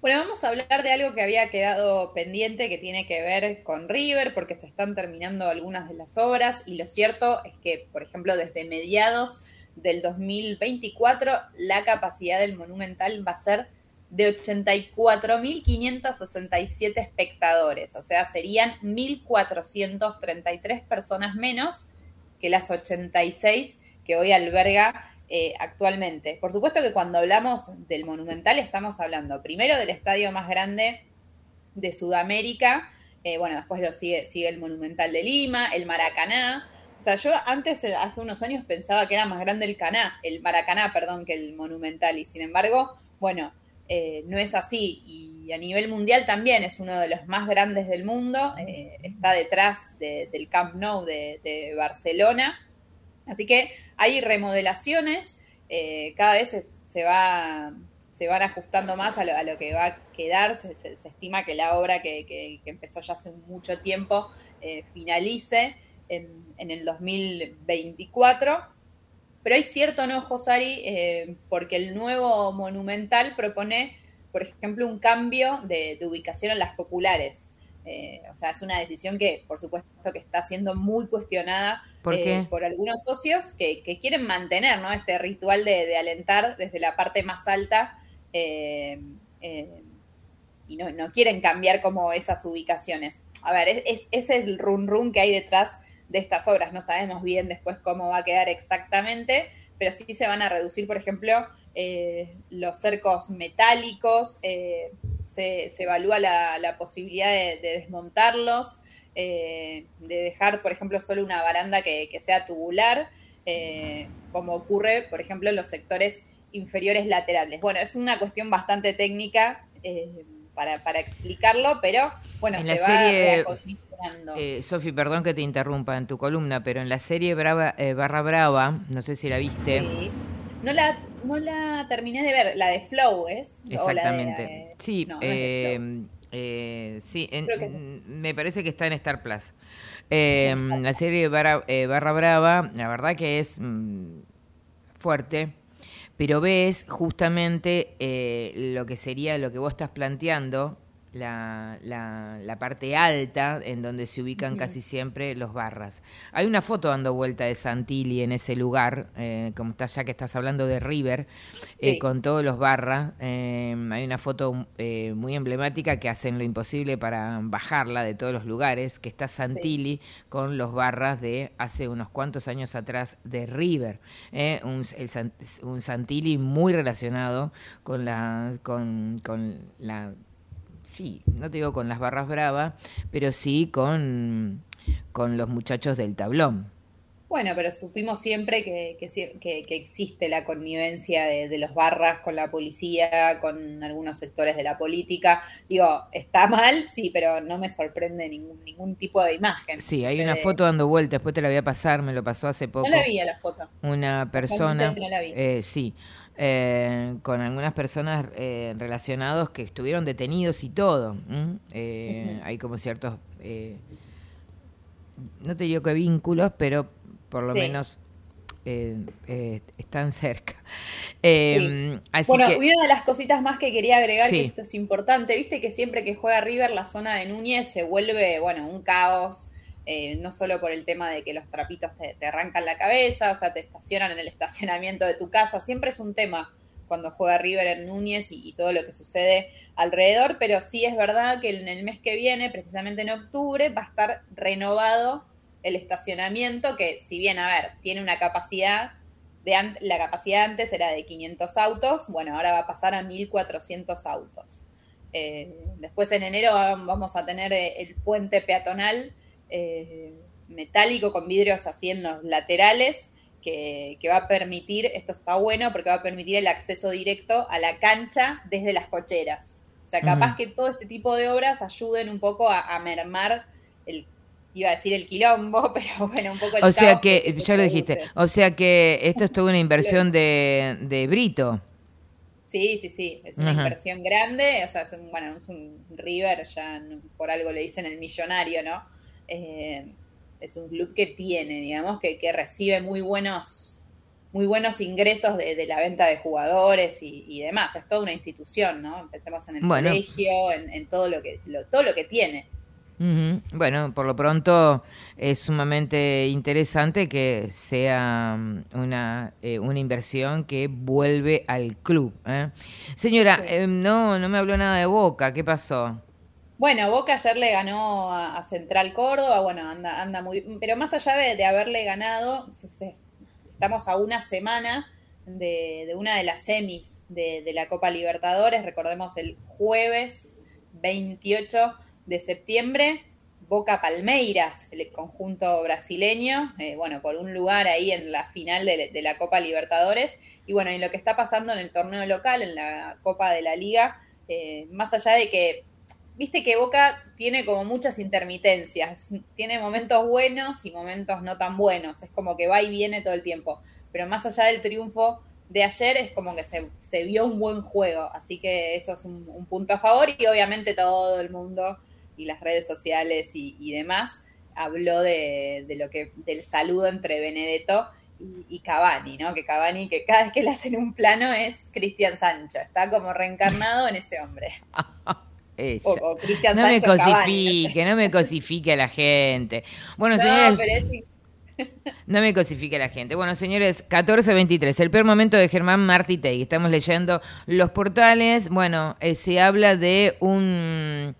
Bueno, vamos a hablar de algo que había quedado pendiente que tiene que ver con River, porque se están terminando algunas de las obras y lo cierto es que, por ejemplo, desde mediados del 2024 la capacidad del Monumental va a ser de 84.567 espectadores, o sea, serían 1.433 personas menos que las 86 que hoy alberga eh, actualmente. Por supuesto que cuando hablamos del Monumental estamos hablando primero del estadio más grande de Sudamérica, eh, bueno, después lo sigue, sigue el Monumental de Lima, el Maracaná. O sea, yo antes, eh, hace unos años, pensaba que era más grande el Caná, el Maracaná, perdón, que el Monumental, y sin embargo, bueno, no es así. Y a nivel mundial también es uno de los más grandes del mundo, está detrás del Camp Nou de Barcelona. Así que hay remodelaciones, eh, cada vez se, va, se van ajustando más a lo, que va a quedar, se, estima que la obra que, empezó ya hace mucho tiempo eh, finalice en, el 2024. Pero hay cierto enojo, Sari, eh, porque el nuevo monumental propone, por ejemplo, un cambio de ubicación en las populares. Eh, o sea, es una decisión que, por supuesto, que está siendo muy cuestionada eh, ¿Por, algunos socios que, quieren mantener ¿no? este ritual de, alentar desde la parte más alta eh, y no, quieren cambiar como esas ubicaciones. A ver, es, es, el run run que hay detrás de estas obras. No sabemos bien después cómo va a quedar exactamente, pero sí se van a reducir, por ejemplo, los cercos metálicos, se, evalúa la, posibilidad de, desmontarlos, eh, de dejar, por ejemplo, solo una baranda que, sea tubular, eh, como ocurre, por ejemplo, en los sectores inferiores laterales. Bueno, es una cuestión bastante técnica eh, para, explicarlo, pero bueno, se va serie... Eh, Sofi, perdón que te interrumpa en tu columna, pero en la serie Brava, Barra Brava, no sé si la viste. No la, no la terminé de ver, la de Flow es. Exactamente. sí, eh, eh, sí me parece que está en Star Plus. Eh, la serie Barra, Barra Brava, la verdad que es mm, fuerte, pero ves justamente lo que sería lo que vos estás planteando, la, la, parte alta en donde se ubican casi siempre los barras. Hay una foto dando vuelta de Santilli en ese lugar, eh, como estás ya que estás hablando de River, eh, con todos los barras. Eh, hay una foto muy emblemática que hacen lo imposible para bajarla de todos los lugares, que está Santilli con los barras de hace unos cuantos años atrás de River. Un, un, Santilli muy relacionado con la, con, con la sí, no te digo con las barras bravas, pero sí con, con los muchachos del tablón. Bueno, pero supimos siempre que, que, existe la connivencia de, los barras con la policía, con algunos sectores de la política. Digo, está mal, sí, pero no me sorprende ningún, ningún tipo de imagen. Sí, hay una foto dando vuelta, después te la voy a pasar, me lo pasó hace poco. No la vi a la foto. Una persona, eh, sí, eh, con algunas personas eh, relacionados que estuvieron detenidos y todo. Eh, hay como ciertos, eh, no te digo que vínculos, pero por lo menos están cerca. bueno, una de las cositas más que quería agregar, que esto es importante, viste que siempre que juega River la zona de Núñez se vuelve, bueno, un caos eh, no solo por el tema de que los trapitos te, arrancan la cabeza, o sea, te estacionan en el estacionamiento de tu casa, siempre es un tema cuando juega River en Núñez y, todo lo que sucede alrededor, pero sí es verdad que en el mes que viene, precisamente en octubre, va a estar renovado el estacionamiento, que si bien, a ver, tiene una capacidad, de la capacidad antes era de 500 autos, bueno, ahora va a pasar a 1400 autos. Eh, después en enero vamos a tener eh, el puente peatonal eh, metálico con vidrios así en los laterales que, va a permitir, esto está bueno porque va a permitir el acceso directo a la cancha desde las cocheras. O sea, capaz que todo este tipo de obras ayuden un poco a, mermar el iba a decir el quilombo, pero bueno, un poco el O sea que, ya lo dijiste, o sea que esto es toda una inversión de, de Brito. Sí, sí, sí, es una inversión grande, o sea, es un, bueno, es un River, ya por algo le dicen el millonario, ¿no? Eh, es un club que tiene, digamos, que, que recibe muy buenos muy buenos ingresos de, la venta de jugadores y, demás. Es toda una institución, ¿no? Empecemos en el colegio, en, todo lo que todo lo que tiene. Bueno, por lo pronto es sumamente interesante que sea mm, una, eh, una inversión que vuelve al club. ¿eh? Señora, em, no, no me habló nada de Boca, ¿qué pasó? Bueno, Boca ayer le ganó a, Central Córdoba, bueno, anda, anda muy... Pero más allá de, haberle ganado, estamos a una semana de, una de las semis de, la Copa Libertadores, recordemos el jueves 28 de septiembre, Boca Palmeiras, el conjunto brasileño, eh, bueno, por un lugar ahí en la final de, la Copa Libertadores, y bueno, en lo que está pasando en el torneo local, en la Copa de la Liga, eh, más allá de que viste que Boca tiene como muchas intermitencias, tiene momentos buenos y momentos no tan buenos, es como que va y viene todo el tiempo, pero más allá del triunfo de ayer es como que se, vio un buen juego, así que eso es un, punto a favor. Y obviamente todo el mundo y las redes sociales y, demás habló de, lo que del saludo entre Benedetto y, y, Cavani, ¿no? Que Cavani, que cada vez que le hacen un plano es Cristian Sancho, está como reencarnado en ese hombre. no me cosifique, no me cosifique a la gente. Bueno, señores. No me cosifique a la gente. Bueno, señores, 1423, el peor momento de Germán Martitegui. Estamos leyendo los portales. Bueno, eh, se habla de un,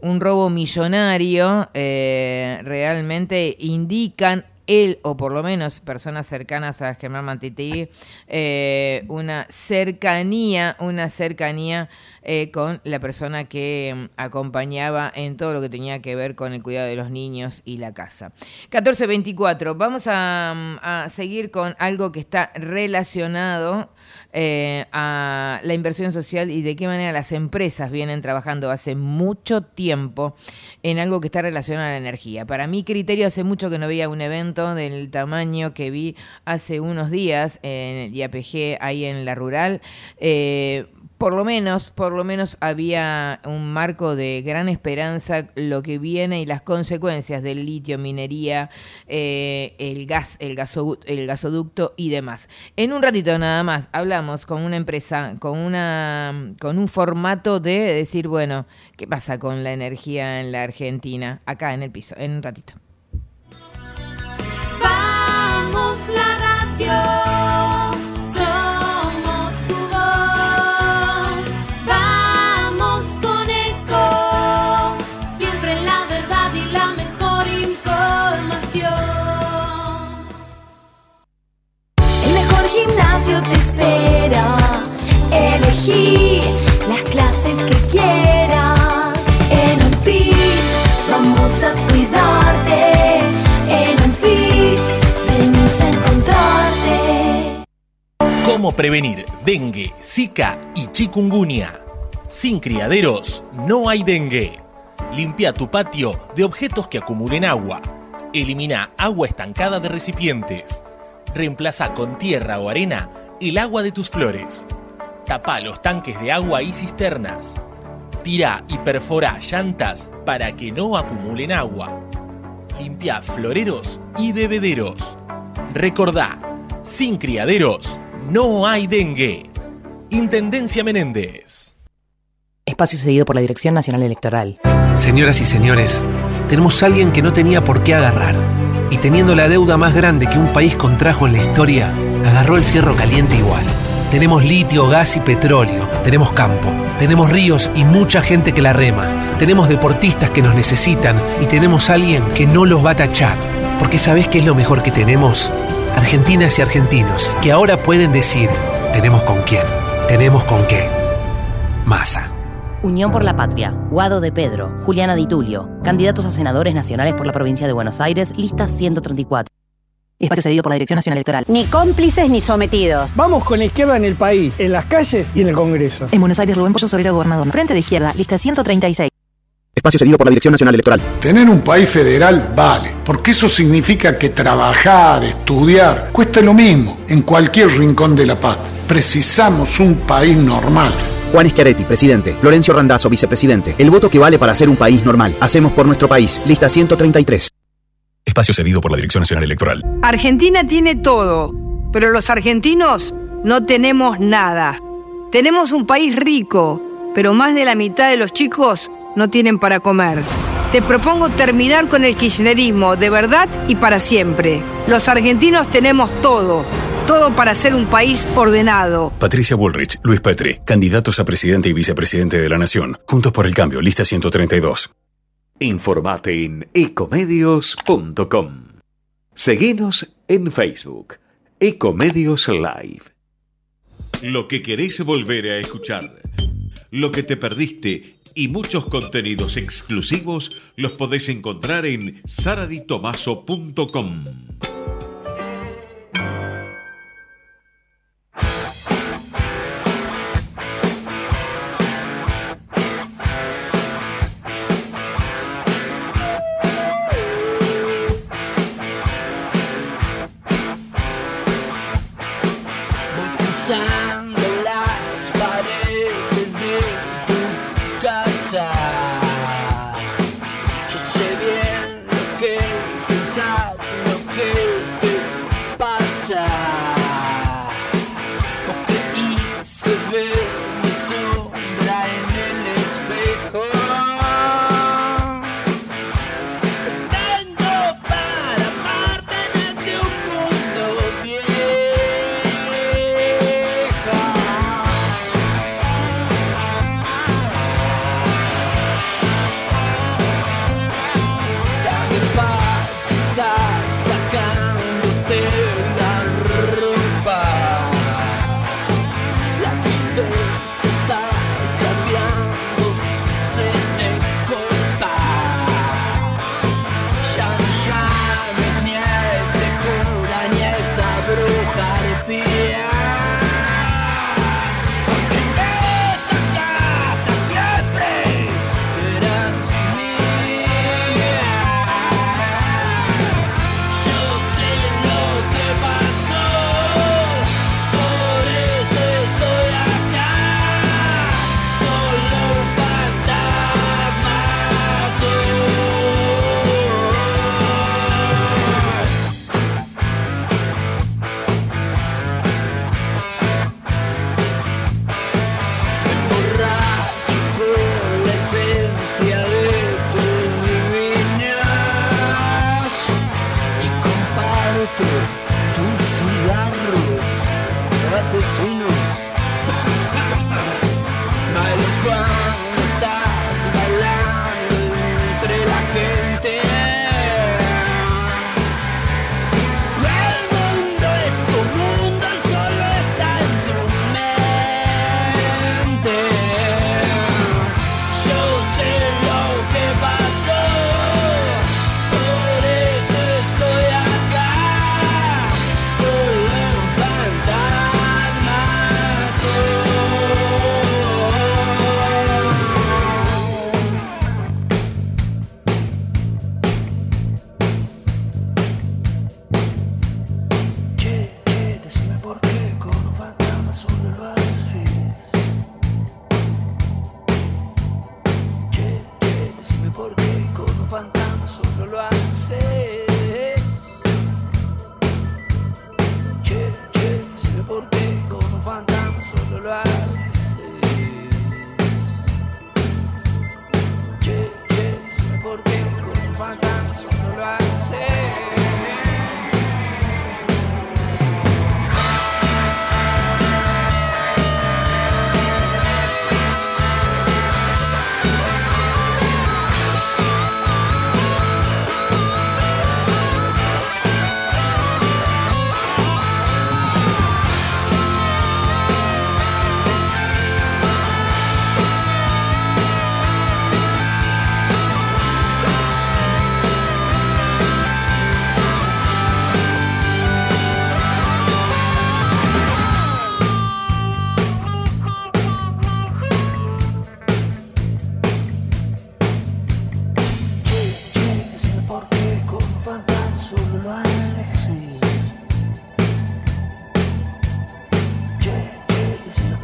un robo millonario. Eh, realmente indican él, o por lo menos personas cercanas a Germán Martitegui, eh, una cercanía, una cercanía eh, con la persona que mm, acompañaba en todo lo que tenía que ver con el cuidado de los niños y la casa. 1424, vamos mm, a seguir con algo que está relacionado eh, a la inversión social y de qué manera las empresas vienen trabajando hace mucho tiempo en algo que está relacionado a la energía. Para mi criterio, hace mucho que no veía un evento del tamaño que vi hace unos días en el IAPG, ahí en la rural. Eh, por lo menos, por lo menos había un marco de gran esperanza lo que viene y las consecuencias del litio, minería, eh, el gas, el, el gasoducto y demás. En un ratito nada más hablamos con una empresa, con una, con un formato de decir, bueno, ¿qué pasa con la energía en la Argentina? Acá en el piso, en un ratito. Vamos la radio. Espera. Elegí las clases que quieras. En Unfit vamos a cuidarte. En Unfit venimos a encontrarte. ¿Cómo prevenir dengue, zika y chikungunya? Sin criaderos no hay dengue. Limpia tu patio de objetos que acumulen agua. Elimina agua estancada de recipientes. Reemplaza con tierra o arena el agua de tus flores. Tapa los tanques de agua y cisternas. Tira y perfora llantas para que no acumulen agua. Limpia floreros y bebederos. Recordá, sin criaderos no hay dengue. Intendencia Menéndez. Espacio cedido por la Dirección Nacional Electoral. Señoras y señores, tenemos a alguien que no tenía por qué agarrar. Y teniendo la deuda más grande que un país contrajo en la historia, agarró el fierro caliente igual. Tenemos litio, gas y petróleo. Tenemos campo. Tenemos ríos y mucha gente que la rema. Tenemos deportistas que nos necesitan y tenemos alguien que no los va a tachar. Porque ¿sabés qué es lo mejor que tenemos? Argentinas y argentinos que ahora pueden decir, tenemos con quién, tenemos con qué. Masa. Unión por la Patria, Guado de Pedro, Juliana Di Tulio, candidatos a senadores nacionales por la provincia de Buenos Aires, lista 134. Espacio cedido por la Dirección Nacional Electoral. Ni cómplices ni sometidos. Vamos con la izquierda en el país, en las calles y en el Congreso. En Buenos Aires, Rubén Pollo Sobrero, gobernador. Frente de izquierda, lista 136. Espacio cedido por la Dirección Nacional Electoral. Tener un país federal vale, porque eso significa que trabajar, estudiar, cuesta lo mismo en cualquier rincón de la paz. Precisamos un país normal. Juan Schiaretti, presidente. Florencio Randazzo, vicepresidente. El voto que vale para ser un país normal. Hacemos por nuestro país. Lista 133. Espacio cedido por la Dirección Nacional Electoral. Argentina tiene todo, pero los argentinos no tenemos nada. Tenemos un país rico, pero más de la mitad de los chicos no tienen para comer. Te propongo terminar con el kirchnerismo de verdad y para siempre. Los argentinos tenemos todo, todo para ser un país ordenado. Patricia Bullrich, Luis Petri, candidatos a presidente y vicepresidente de la Nación. Juntos por el cambio, lista 132. Informate en ecomedios.com. Seguinos en Facebook, Ecomedios Live. Lo que querés volver a escuchar, lo que te perdiste y muchos contenidos exclusivos los podés encontrar en saraditomaso.com.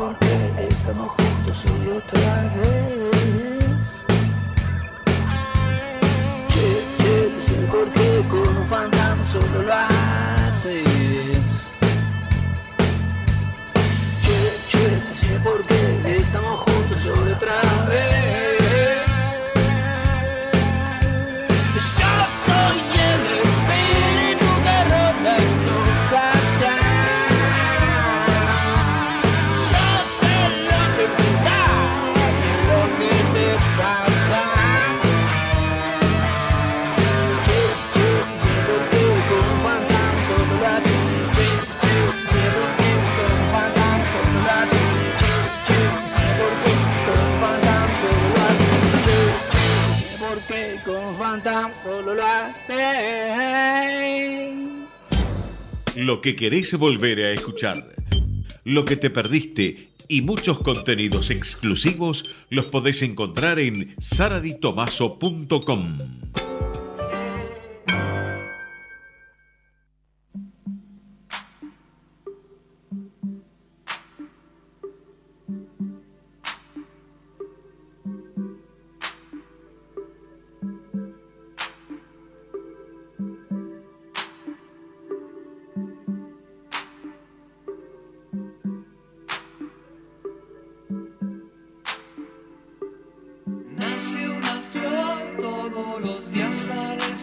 Porque estamos juntos hoy otra vez. Che, che, dicen por qué con un fantasma solo lo haces. Che, che, dicen por qué. Solo lo. Lo que querés volver a escuchar, lo que te perdiste y muchos contenidos exclusivos los podés encontrar en saraditomaso.com.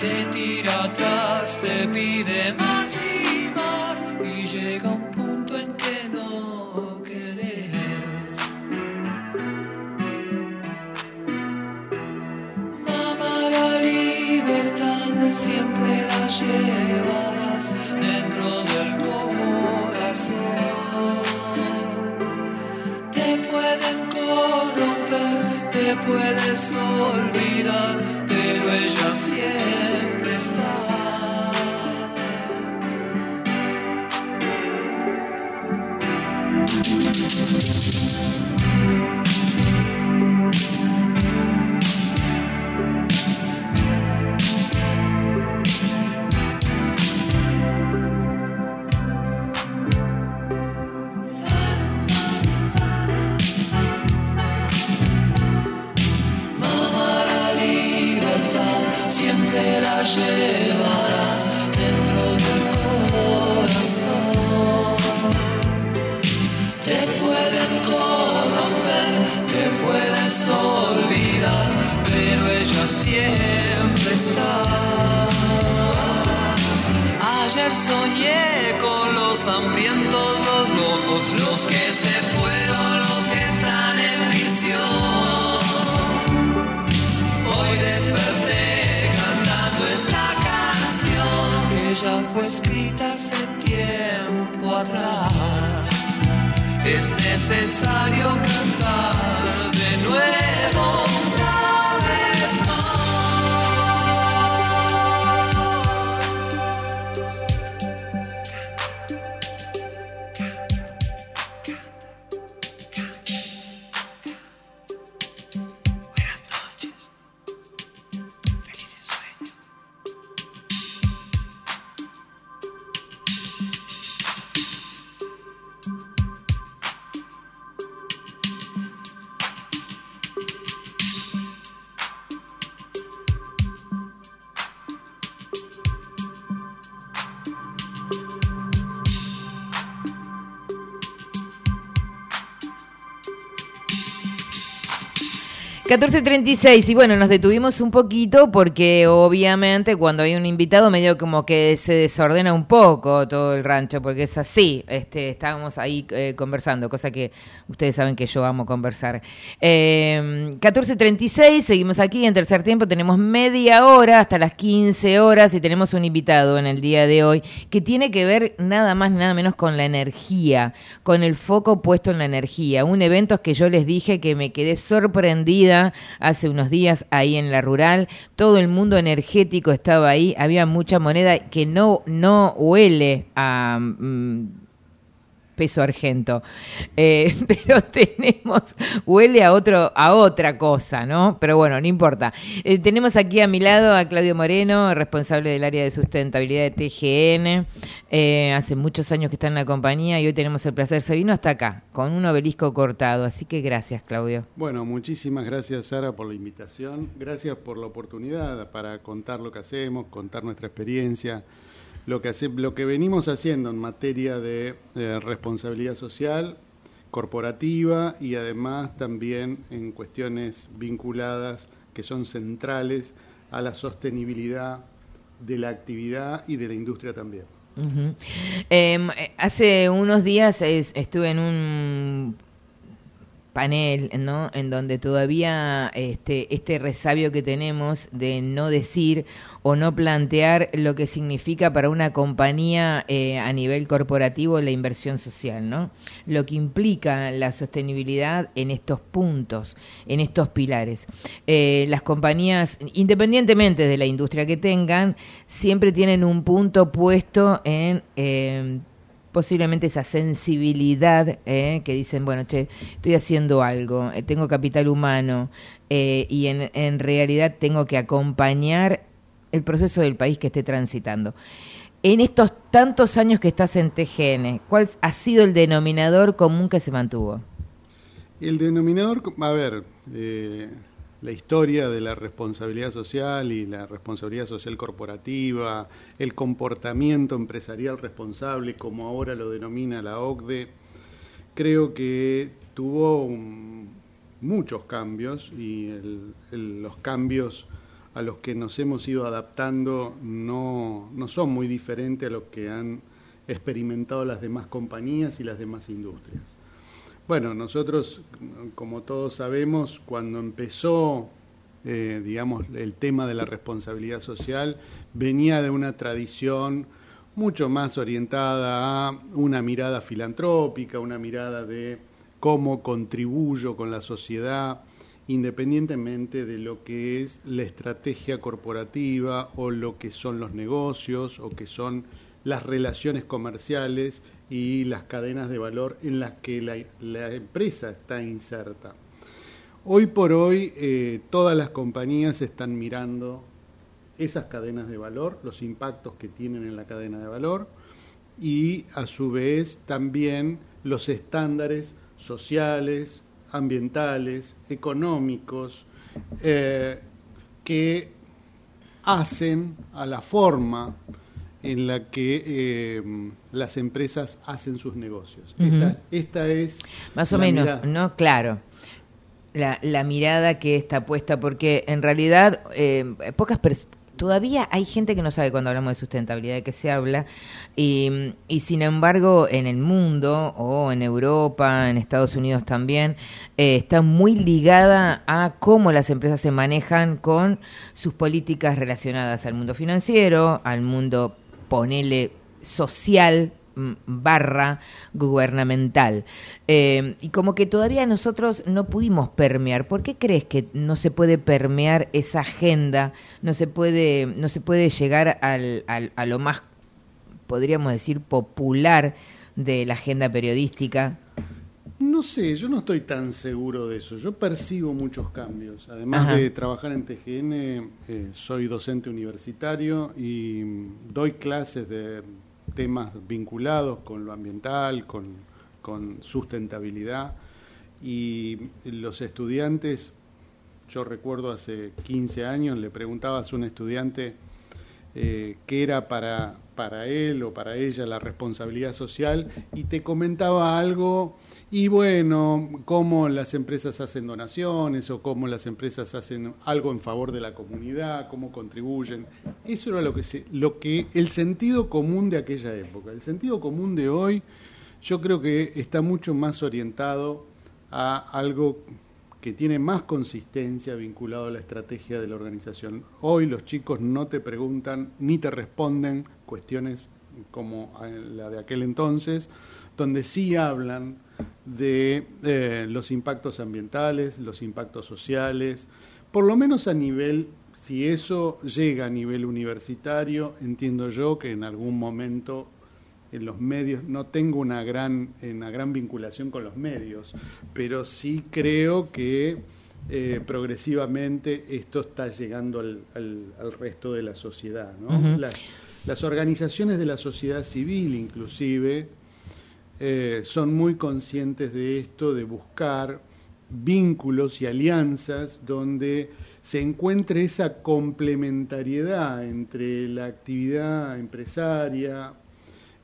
te tira atrás, te pide más y más y llega un punto en que no querés. Mamá, la libertad siempre la llevarás dentro del corazón. Te pueden corromper, puedes olvidar, pero ella siempre está. Llevarás dentro del corazón. Te pueden corromper, te puedes olvidar, pero ella siempre está. Ayer soñé con los hambrientos, los locos, los que se ya fue escrita hace tiempo atrás. Es necesario cantar 14.36 y bueno, nos detuvimos un poquito porque obviamente cuando hay un invitado medio como que se desordena un poco todo el rancho porque es así, este, estábamos ahí eh, conversando, cosa que ustedes saben que yo amo conversar. Eh, 14.36, seguimos aquí en tercer tiempo, tenemos media hora hasta las 15 horas y tenemos un invitado en el día de hoy que tiene que ver nada más nada menos con la energía, con el foco puesto en la energía, un evento que yo les dije que me quedé sorprendida hace unos días ahí en la rural, todo el mundo energético estaba ahí, había mucha moneda que no, no huele a... mm, peso argento. Eh, pero tenemos, huele a otro, a otra cosa, ¿no? Pero bueno, no importa. Eh, tenemos aquí a mi lado a Claudio Moreno, responsable del área de sustentabilidad de TGN. Eh, hace muchos años que está en la compañía y hoy tenemos el placer. Se vino hasta acá, con un obelisco cortado. Así que gracias, Claudio. Bueno, muchísimas gracias Sara por la invitación, gracias por la oportunidad para contar lo que hacemos, contar nuestra experiencia, lo que, hace, lo que venimos haciendo en materia de eh, responsabilidad social, corporativa y además también en cuestiones vinculadas que son centrales a la sostenibilidad de la actividad y de la industria también. Eh, hace unos días es- estuve en un panel, ¿no? En donde todavía este, este resabio que tenemos de no decir o no plantear lo que significa para una compañía eh, a nivel corporativo la inversión social, ¿no? Lo que implica la sostenibilidad en estos puntos, en estos pilares. Eh, las compañías, independientemente de la industria que tengan, siempre tienen un punto puesto en eh, posiblemente esa sensibilidad eh, que dicen, bueno, che, estoy haciendo algo, eh, tengo capital humano eh, y en, realidad tengo que acompañar el proceso del país que esté transitando. En estos tantos años que estás en TGN, ¿cuál ha sido el denominador común que se mantuvo? El denominador, a ver, eh, la historia de la responsabilidad social y la responsabilidad social corporativa, el comportamiento empresarial responsable, como ahora lo denomina la OCDE, creo que tuvo muchos cambios y los cambios a los que nos hemos ido adaptando no, no son muy diferentes a los que han experimentado las demás compañías y las demás industrias. Bueno, nosotros, como todos sabemos, cuando empezó, eh, digamos, el tema de la responsabilidad social, venía de una tradición mucho más orientada a una mirada filantrópica, una mirada de cómo contribuyo con la sociedad, independientemente de lo que es la estrategia corporativa o lo que son los negocios o que son las relaciones comerciales y las cadenas de valor en las que la, empresa está inserta. Hoy por hoy eh, todas las compañías están mirando esas cadenas de valor, los impactos que tienen en la cadena de valor y a su vez también los estándares sociales, ambientales, económicos, eh, que hacen a la forma en la que eh, las empresas hacen sus negocios. Ujú. esta, esta es... Más o menos, mirada. ¿no? Claro. La, la mirada que está puesta, porque en realidad eh, pocas todavía hay gente que no sabe cuando hablamos de sustentabilidad de qué se habla, y, y sin embargo en el mundo, o en Europa, en Estados Unidos también, eh, está muy ligada a cómo las empresas se manejan con sus políticas relacionadas al mundo financiero, al mundo, ponele, social, mm, barra gubernamental. Eh, y como que todavía nosotros no pudimos permear. ¿Por qué crees que no se puede permear esa agenda? No se puede, no se puede llegar al, al- a lo más, podríamos decir, popular de la agenda periodística. No sé, yo no estoy tan seguro de eso. Yo percibo muchos cambios. Además Ajá. de trabajar en TGN, eh, soy docente universitario y mm, doy clases de temas vinculados con lo ambiental, con, con sustentabilidad. Y los estudiantes, yo recuerdo hace 15 años, le preguntabas a un estudiante eh, qué era para, para él o para ella la responsabilidad social y te comentaba algo y bueno, cómo las empresas hacen donaciones o cómo las empresas hacen algo en favor de la comunidad, cómo contribuyen. Eso era lo que se, lo que el sentido común de aquella época. El sentido común de hoy yo creo que está mucho más orientado a algo que tiene más consistencia vinculado a la estrategia de la organización. Hoy los chicos no te preguntan ni te responden cuestiones como la de aquel entonces, donde sí hablan de eh, los impactos ambientales, los impactos sociales, por lo menos a nivel, si eso llega a nivel universitario, entiendo yo que en algún momento en los medios, no tengo una gran, una gran vinculación con los medios, pero sí creo que eh, progresivamente esto está llegando al, al- al resto de la sociedad. ¿no? Ujú. las, las organizaciones de la sociedad civil inclusive eh, son muy conscientes de esto, de buscar vínculos y alianzas donde se encuentre esa complementariedad entre la actividad empresaria,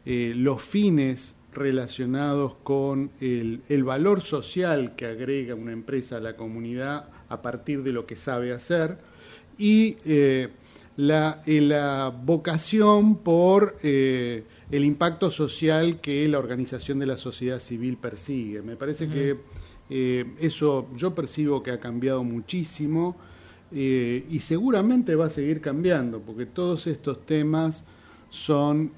eh, los fines relacionados con el, valor social que agrega una empresa a la comunidad a partir de lo que sabe hacer y eh, la, la vocación por el impacto social que la organización de la sociedad civil persigue. Me parece que eh, eso yo percibo que ha cambiado muchísimo y seguramente va a seguir cambiando, porque todos estos temas son,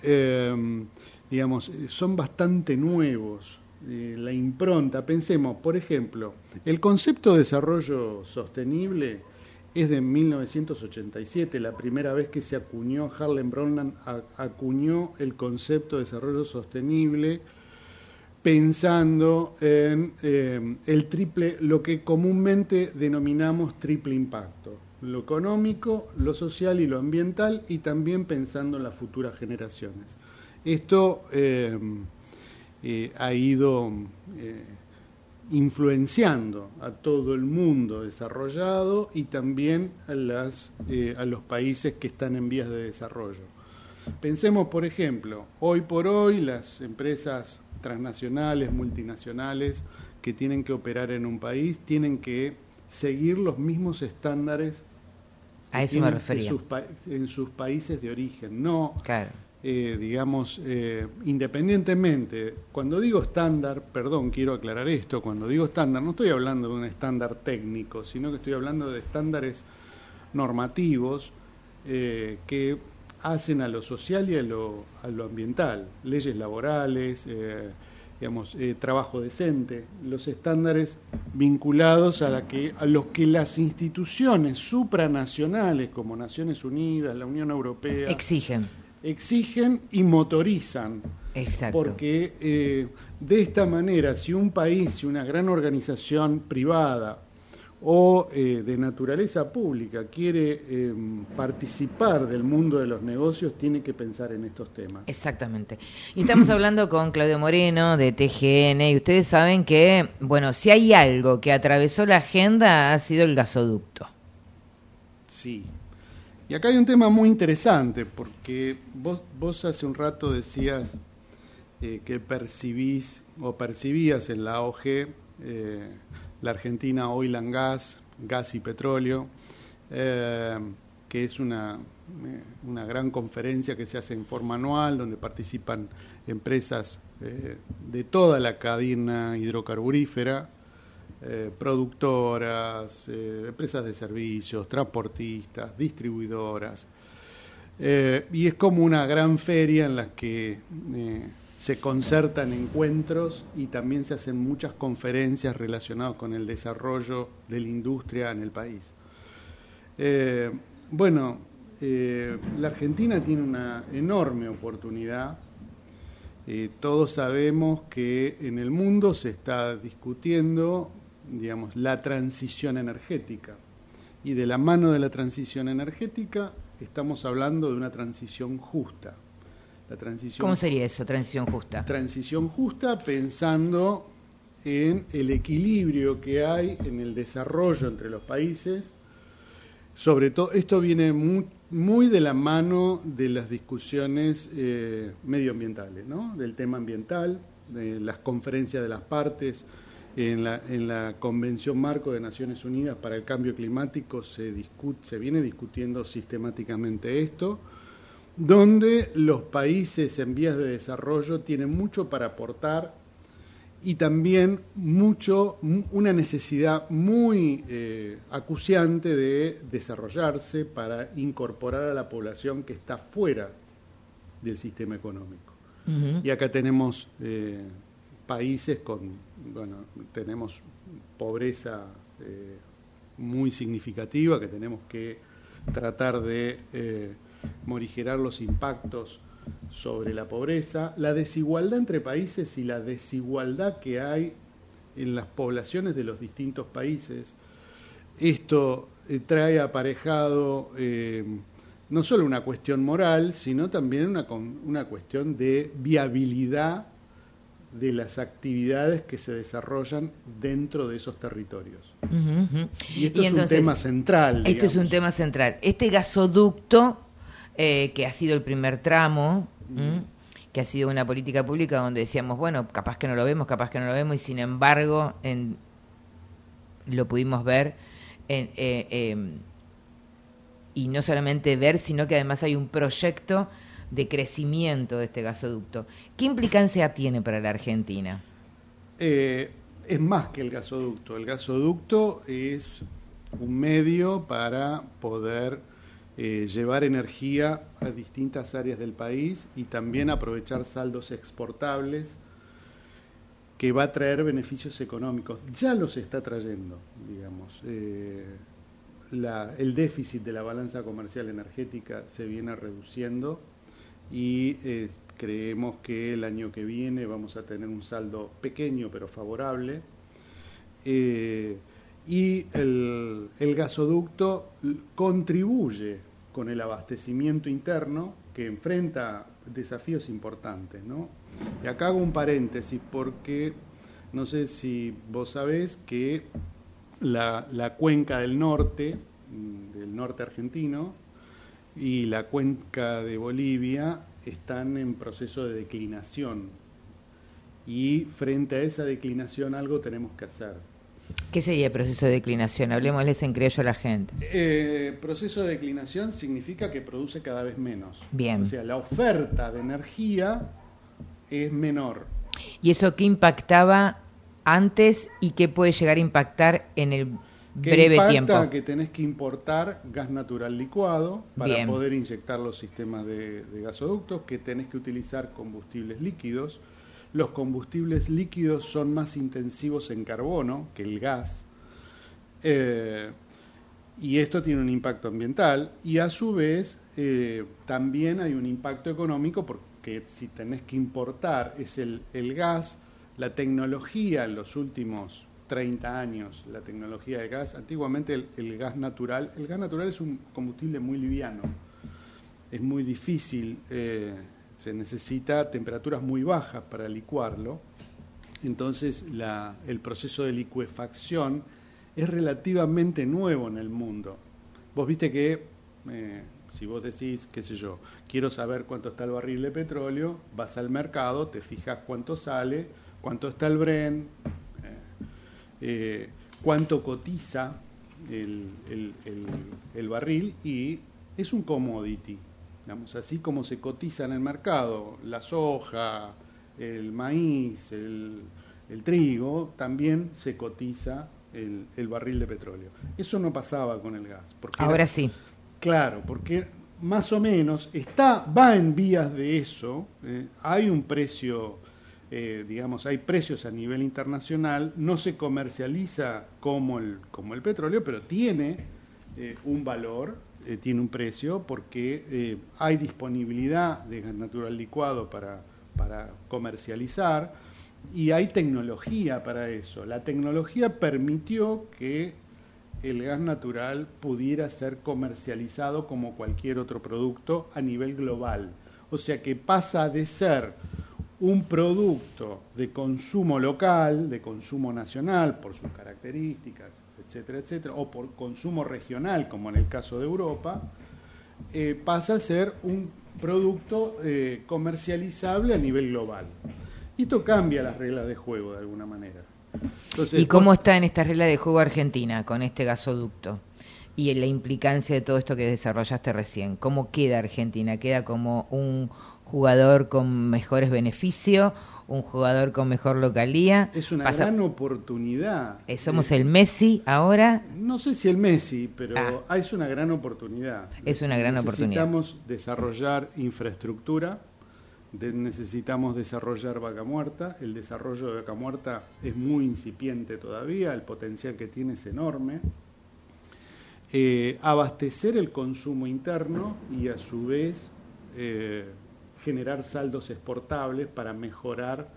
digamos, son bastante nuevos. la impronta, pensemos, por ejemplo, el concepto de desarrollo sostenible es de 1987, la primera vez que se acuñó, Harlem Brundtland acuñó el concepto de desarrollo sostenible pensando en eh, el triple, lo que comúnmente denominamos triple impacto, lo económico, lo social y lo ambiental, y también pensando en las futuras generaciones. Esto eh, eh, ha ido influenciando a todo el mundo desarrollado y también a, las, eh, a los países que están en vías de desarrollo. Pensemos, por ejemplo, hoy por hoy las empresas transnacionales, multinacionales que tienen que operar en un país tienen que seguir los mismos estándares a eso me refería. En sus, en sus países de origen. No claro eh, digamos, eh, independientemente, cuando digo estándar, perdón, quiero aclarar esto, cuando digo estándar no estoy hablando de un estándar técnico, sino que estoy hablando de estándares normativos eh, que hacen a lo social y a lo, a lo ambiental, leyes laborales, digamos, trabajo decente, los estándares vinculados a, la que, a los que las instituciones supranacionales como Naciones Unidas, la Unión Europea, exigen exigen y motorizan. Exacto. Porque eh, de esta manera, si un país, si una gran organización privada o eh, de naturaleza pública quiere eh, participar del mundo de los negocios, tiene que pensar en estos temas. Exactamente. Y estamos hablando con Claudio Moreno de TGN y ustedes saben que, bueno, si hay algo que atravesó la agenda ha sido el gasoducto. Sí, y acá hay un tema muy interesante, porque vos, vos hace un rato decías eh, que percibís o percibías en la AOG eh, la Argentina Oil and Gas, gas y petróleo, eh, que es una, una gran conferencia que se hace en forma anual, donde participan empresas de toda la cadena hidrocarburífera, eh, productoras, eh, empresas de servicios, transportistas, distribuidoras. Eh, y es como una gran feria en la que se concertan encuentros y también se hacen muchas conferencias relacionadas con el desarrollo de la industria en el país. bueno, la Argentina tiene una enorme oportunidad todos sabemos que en el mundo se está discutiendo digamos, la transición energética. Y de la mano de la transición energética estamos hablando de una transición justa. La transición, ¿Cómo sería eso, transición justa? Transición justa pensando en el equilibrio que hay en el desarrollo entre los países. Sobre todo, esto viene muy, de la mano de las discusiones eh, medioambientales, ¿no? del tema ambiental, de las conferencias de las partes, en la, en la Convención Marco de Naciones Unidas para el Cambio Climático se, discute, se viene discutiendo sistemáticamente esto, donde los países en vías de desarrollo tienen mucho para aportar y también mucho, una necesidad muy eh, acuciante de desarrollarse para incorporar a la población que está fuera del sistema económico. Y acá tenemos eh, países con, bueno, tenemos pobreza eh, muy significativa que tenemos que tratar de eh, morigerar los impactos sobre la pobreza, la desigualdad entre países y la desigualdad que hay en las poblaciones de los distintos países. Esto eh, trae aparejado no solo una cuestión moral, sino también una, una cuestión de viabilidad de las actividades que se desarrollan dentro de esos territorios. Y esto es un tema central. Esto es un tema central. Este gasoducto, eh, que ha sido el primer tramo, que ha sido una política pública donde decíamos, bueno, capaz que no lo vemos, capaz que no lo vemos, y sin embargo en, lo pudimos ver. En, eh, em, y no solamente ver, sino que además hay un proyecto de crecimiento de este gasoducto. ¿Qué implicancia tiene para la Argentina? Eh, es más que el gasoducto. El gasoducto es un medio para poder eh, llevar energía a distintas áreas del país y también aprovechar saldos exportables que va a traer beneficios económicos. Ya los está trayendo, digamos. Eh, el déficit de la balanza comercial energética se viene reduciendo y eh, creemos que el año que viene vamos a tener un saldo pequeño pero favorable. Eh, y el, el, gasoducto contribuye con el abastecimiento interno que enfrenta desafíos importantes. ¿no? Y acá hago un paréntesis porque no sé si vos sabés que la, la cuenca del norte, mm, del norte argentino, y la cuenca de Bolivia están en proceso de declinación. Y frente a esa declinación algo tenemos que hacer. ¿Qué sería el proceso de declinación? Hablemosles en criollo a la gente. Eh, proceso de declinación significa que produce cada vez menos. Bien. O sea, la oferta de energía es menor. ¿Y eso qué impactaba antes y qué puede llegar a impactar en el breve impacta tiempo? que tenés que importar gas natural licuado para poder inyectar los sistemas de, de gasoductos, que tenés que utilizar combustibles líquidos. Los combustibles líquidos son más intensivos en carbono que el gas. Eh, y esto tiene un impacto ambiental y a su vez eh, también hay un impacto económico porque si tenés que importar es el, el gas, la tecnología en los últimos 30 años, la tecnología de gas, antiguamente el, gas natural, el gas natural es un combustible muy liviano, es muy difícil, eh, se necesita temperaturas muy bajas para licuarlo, entonces el proceso de licuefacción es relativamente nuevo en el mundo. Vos viste que, eh, si vos decís, qué sé yo, quiero saber cuánto está el barril de petróleo, vas al mercado, te fijas cuánto sale, cuánto está el Brent, eh, cuánto cotiza el, el, el, el, barril y es un commodity, digamos, así como se cotiza en el mercado la soja, el maíz, el, trigo, también se cotiza el, barril de petróleo. Eso no pasaba con el gas. Porque Ahora sí. Claro, porque más o menos está, va en vías de eso, eh, hay un precio eh, digamos, hay precios a nivel internacional, no se comercializa como el, como el petróleo, pero tiene eh, un valor, eh, tiene un precio, porque hay disponibilidad de gas natural licuado para, para comercializar y hay tecnología para eso. La tecnología permitió que el gas natural pudiera ser comercializado como cualquier otro producto a nivel global. O sea que pasa de ser un producto de consumo local, de consumo nacional, por sus características, etcétera, etcétera, o por consumo regional, como en el caso de Europa, eh, pasa a ser un producto eh, comercializable a nivel global. Y esto cambia las reglas de juego de alguna manera. ¿Y cómo está en esta regla de juego Argentina con este gasoducto? Y en la implicancia de todo esto que desarrollaste recién. ¿Cómo queda Argentina? ¿Queda como un jugador con mejores beneficios, un jugador con mejor localía. Es una gran oportunidad. Eh, somos el Messi ahora. No sé si el Messi, pero ah. es una gran oportunidad. Es una gran oportunidad. Necesitamos desarrollar infraestructura, necesitamos desarrollar Vaca Muerta. El desarrollo de Vaca Muerta es muy incipiente todavía, el potencial que tiene es enorme. Eh, abastecer el consumo interno y a su vez eh, generar saldos exportables para mejorar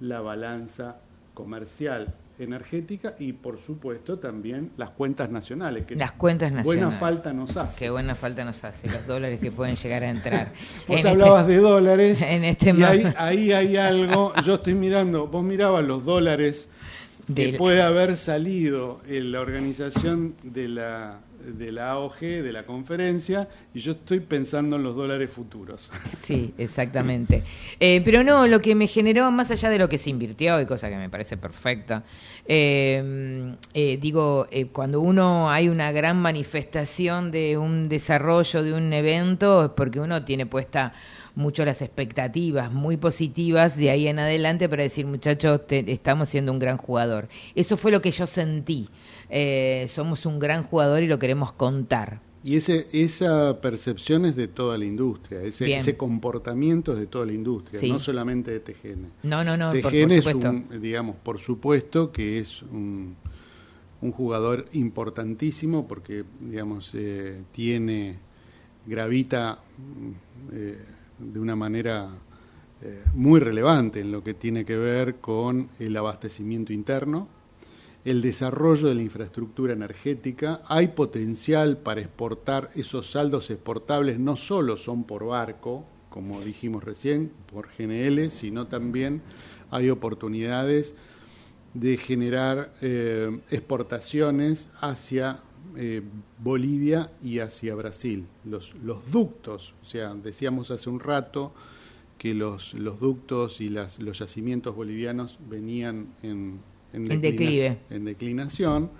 la balanza comercial energética y por supuesto también las cuentas nacionales que las cuentas nacionales. buena falta nos hace. Qué buena falta nos hace los dólares que pueden llegar a entrar. Vos este hablabas de dólares en este y ahí, ahí, hay algo yo estoy mirando vos mirabas los dólares que puede haber salido en la organización de la de la AOG, de la conferencia, y yo estoy pensando en los dólares futuros. Sí, exactamente. Eh, pero no, lo que me generó, más allá de lo que se invirtió, y cosa que me parece perfecta, eh, eh, digo, eh, cuando uno hay una gran manifestación de un desarrollo de un evento, es porque uno tiene puesta mucho las expectativas muy positivas de ahí en adelante para decir, muchachos, te- estamos siendo un gran jugador. Eso fue lo que yo sentí. Eh, somos un gran jugador y lo queremos contar. Y ese, esa percepción es de toda la industria, ese, comportamiento es de toda la industria, Sí. no solamente de TGN. No, no, no, TGN por es un, digamos, por supuesto que es un, un jugador importantísimo porque, digamos, eh, tiene, gravita mm, eh, de una manera eh, muy relevante en lo que tiene que ver con el abastecimiento interno, el desarrollo de la infraestructura energética, hay potencial para exportar, esos saldos exportables no solo son por barco, como dijimos recién, por GNL, sino también hay oportunidades de generar eh, exportaciones hacia eh, Bolivia y hacia Brasil. Los, los ductos, o sea, decíamos hace un rato que los, los ductos y las, los yacimientos bolivianos venían en, En declive. en declinación.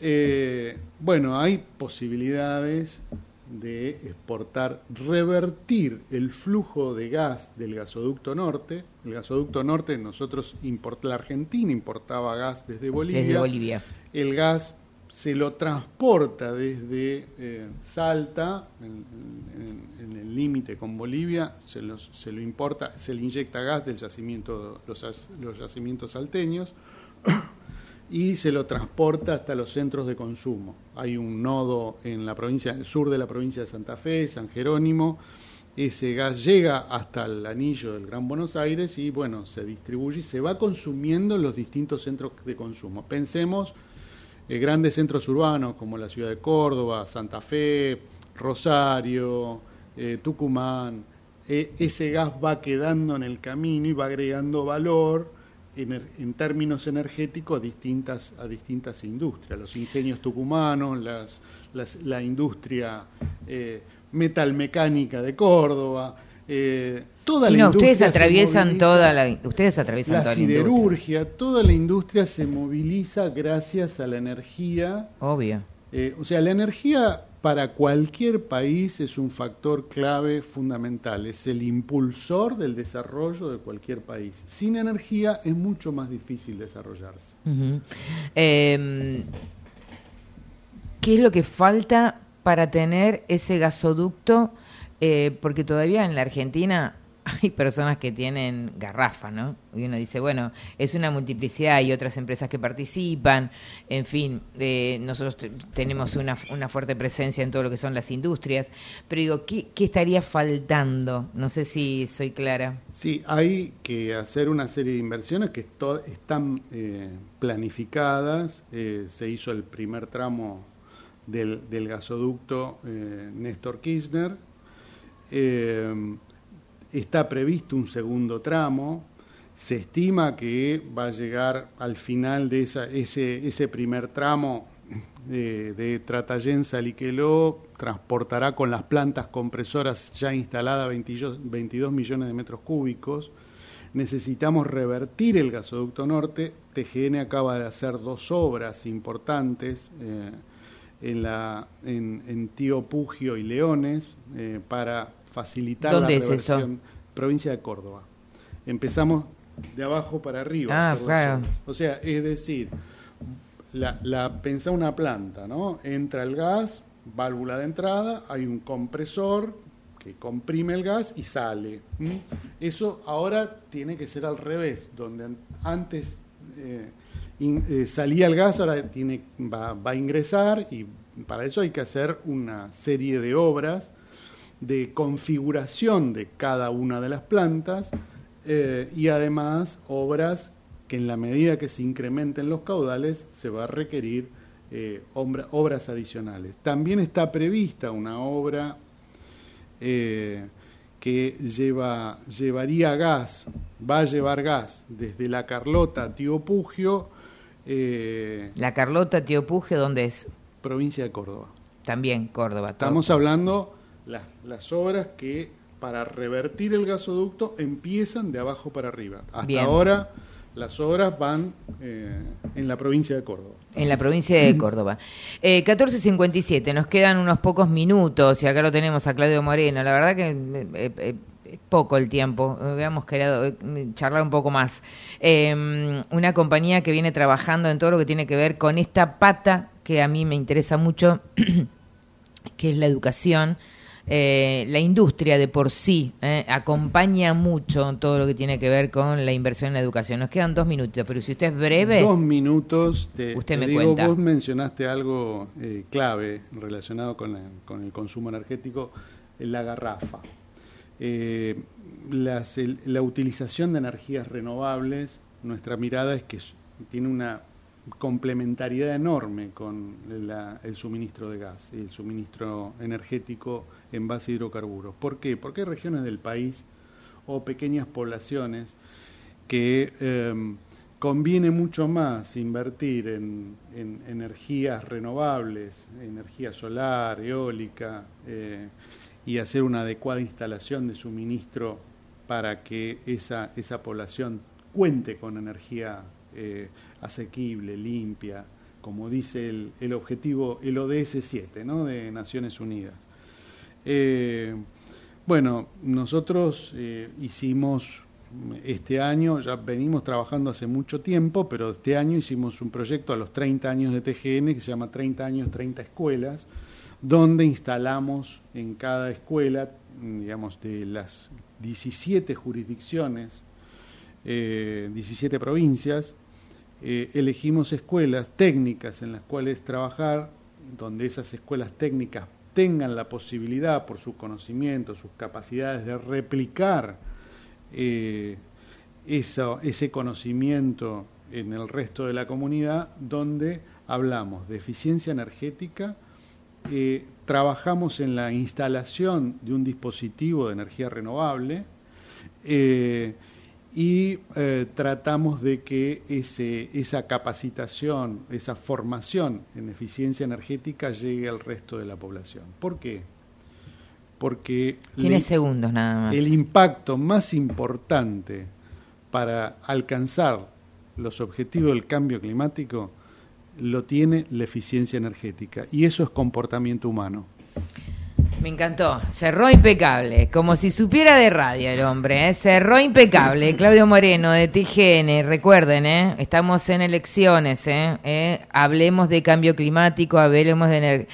Eh, bueno, hay posibilidades de exportar, revertir el flujo de gas del gasoducto norte. El gasoducto norte, nosotros import- la Argentina importaba gas desde Bolivia. Desde Bolivia. El gas se lo transporta desde eh, Salta, en, en- en el límite con Bolivia, se, los- se lo importa, se le inyecta gas del yacimiento, los, los yacimientos salteños y se lo transporta hasta los centros de consumo. Hay un nodo en la provincia, sur de la provincia de Santa Fe, San Jerónimo. Ese gas llega hasta el anillo del Gran Buenos Aires y bueno, se distribuye y se va consumiendo en los distintos centros de consumo. Pensemos eh, grandes centros urbanos como la ciudad de Córdoba, Santa Fe, Rosario, eh, Tucumán. Eh, ese gas va quedando en el camino y va agregando valor en términos energéticos a distintas, a distintas industrias, los ingenios tucumanos, las, las- la industria eh, metalmecánica de Córdoba, eh, toda Sí, la no, ustedes industria toatraviesan moviliza. toda la, ustedes atraviesan La toda la industria. siderurgia, toda la industria se moviliza gracias a la energía. Obvio. Eh, o sea, la energía para cualquier país es un factor clave fundamental, es el impulsor del desarrollo de cualquier país. Sin energía es mucho más difícil desarrollarse. Eh, ¿Qué es lo que falta para tener ese gasoducto? Eh, porque todavía en la Argentina hay personas que tienen garrafas, ¿no? Y uno dice, bueno, es una multiplicidad, hay otras empresas que participan, en fin, eh, nosotros te- tenemos una, una fuerte presencia en todo lo que son las industrias, pero digo, ¿qué, qué estaría faltando? No sé si soy clara. Sí, hay que hacer una serie de inversiones que están eh, planificadas. Eh, se hizo el primer tramo del, del gasoducto eh, Néstor Kirchner. Eh, está previsto un segundo tramo. Se estima que va a llegar al final de ese, ese primer tramo eh, de Tratayén Saliqueló, transportará con las plantas compresoras ya instaladas 22, 22 millones de metros cúbicos. Necesitamos revertir el gasoducto norte. TGN acaba de hacer dos obras importantes eh, en, la, en Tío Pugio y Leones eh, para facilitar ¿Dónde la es eso? reversión. Provincia de Córdoba. Empezamos de abajo para arriba. Ah, claro. O sea, es decir, la, la, pensá una planta, ¿no? Entra el gas, válvula de entrada, hay un compresor que comprime el gas y sale. Eso ahora tiene que ser al revés, donde an- antes eh, in- eh, salía el gas, ahora tiene, va, va a ingresar y para eso hay que hacer una serie de obras de configuración de cada una de las plantas eh, y además obras que en la medida que se incrementen los caudales se va a requerir eh, obra- obras adicionales. También está prevista una obra eh, que lleva, llevaría gas, va a llevar gas desde La Carlota Tío Pugio. La Carlota Tío Puje, ¿dónde es? provincia de Córdoba. También Córdoba. todo. Estamos hablando las, las obras que para revertir el gasoducto empiezan de abajo para arriba. Hasta Bien. ahora las obras van eh, en la provincia de Córdoba. En la provincia de Córdoba. Eh, 14.57, nos quedan unos pocos minutos y acá lo tenemos a Claudio Moreno. La verdad que eh, eh, eh, poco el tiempo, habíamos querido eh, charlar un poco más. Eh, una compañía que viene trabajando en todo lo que tiene que ver con esta pata que a mí me interesa mucho, que es la educación. Eh, la industria de por sí eh, acompaña mucho todo lo que tiene que ver con la inversión en la educación. Nos quedan dos minutos, pero si usted es breve... Dos minutos. Te, Usted te me digo, cuenta. vos mencionaste algo eh, clave relacionado con, la- con el consumo energético, la garrafa. Eh, las- el- la utilización de energías renovables, nuestra mirada es que tiene una complementariedad enorme con la- el suministro de gas y el suministro energético en base a hidrocarburos. ¿Por qué? Porque hay regiones del país o pequeñas poblaciones que eh, conviene mucho más invertir en, en energías renovables, energía solar, eólica, eh, y hacer una adecuada instalación de suministro para que esa, esa población cuente con energía eh, asequible, limpia, como dice el, el objetivo, el ODS 7 ¿no? de Naciones Unidas. Eh, bueno, nosotros eh, hicimos este año, ya venimos trabajando hace mucho tiempo, pero este año hicimos un proyecto a los 30 años de TGN que se llama 30 años, 30 escuelas, donde instalamos en cada escuela, digamos, de las 17 jurisdicciones, eh, 17 provincias, eh, elegimos escuelas técnicas en las cuales trabajar, donde esas escuelas técnicas tengan la posibilidad, por su conocimiento, sus capacidades, de replicar eh, eso- ese conocimiento en el resto de la comunidad, donde hablamos de eficiencia energética, eh, trabajamos en la instalación de un dispositivo de energía renovable eh, y eh, tratamos de que ese, esa capacitación, esa formación en eficiencia energética llegue al resto de la población. ¿Por qué? Porque Tiene le- segundos nada más. el impacto más importante para alcanzar los objetivos del cambio climático lo tiene la eficiencia energética y eso es comportamiento humano. Me encantó. Cerró impecable. Como si supiera de radio el hombre. ¿eh? Cerró impecable. Claudio Moreno de TGN. Recuerden, ¿eh? estamos en elecciones. ¿eh? ¿Eh? Hablemos de cambio climático, hablemos de,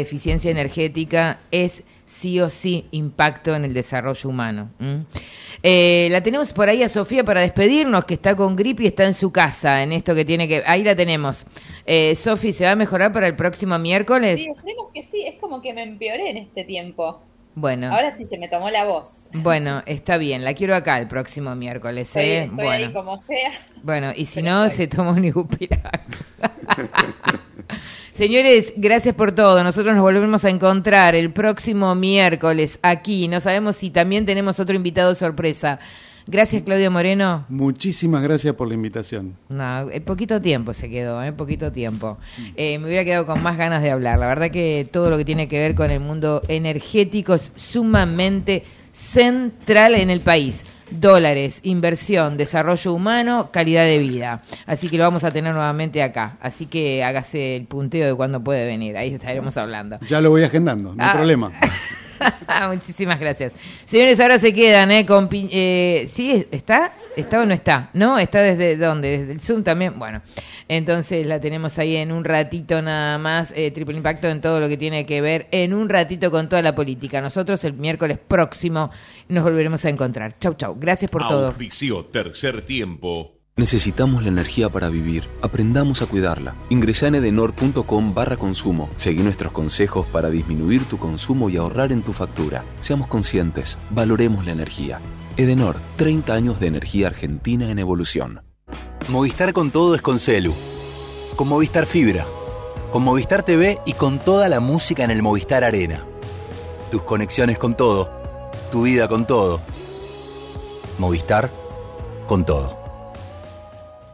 eficiencia energética. Es sí o sí impacto en el desarrollo humano. Eh, la tenemos por ahí a Sofía para despedirnos, que está con gripe y está en su casa, en esto que tiene que... Ahí la tenemos. Eh, Sofi, ¿se va a mejorar para el próximo miércoles? Sí, esperemos que sí, como que me empeoré en este tiempo. Bueno. Ahora sí se me tomó la voz. Bueno, está bien, la quiero acá el próximo miércoles, Estoy, ¿eh? estoy bueno. ahí como sea. Bueno, y si no, se toma un ibupirac. Señores, gracias por todo. Nosotros nos volvemos a encontrar el próximo miércoles aquí. No sabemos si también tenemos otro invitado sorpresa. Gracias, Claudio Moreno. Muchísimas gracias por la invitación. No, eh, poquito tiempo se quedó, ¿eh? Poquito tiempo. Eh, me hubiera quedado con más ganas de hablar. La verdad que todo lo que tiene que ver con el mundo energético es sumamente central en el país. Dólares, inversión, desarrollo humano, calidad de vida. Así que lo vamos a tener nuevamente acá. Así que hágase el punteo de cuándo puede venir. Ahí estaremos hablando. Ya lo voy agendando, no hay Ah. problema. Muchísimas gracias. Señores, ahora se quedan, ¿eh? Con, pi- eh, ¿Sí? ¿Está? ¿Está o no está? ¿No? ¿Está desde dónde? ¿Desde el Zoom también? Bueno, entonces la tenemos ahí en un ratito nada más. eh, triple impacto en todo lo que tiene que ver en un ratito con toda la política. Nosotros el miércoles próximo nos volveremos a encontrar. Chau, chau. Gracias por todo. Tercer tiempo. Necesitamos la energía para vivir. Aprendamos a cuidarla. Ingresa en edenor.com barra consumo. Seguí nuestros consejos para disminuir tu consumo y ahorrar en tu factura. Seamos conscientes. Valoremos la energía. Edenor, 30 años de energía argentina en evolución. Movistar con todo es con Celu. Con Movistar Fibra. Con Movistar TV y con toda la música en el Movistar Arena. Tus conexiones con todo. Tu vida con todo. Movistar con todo.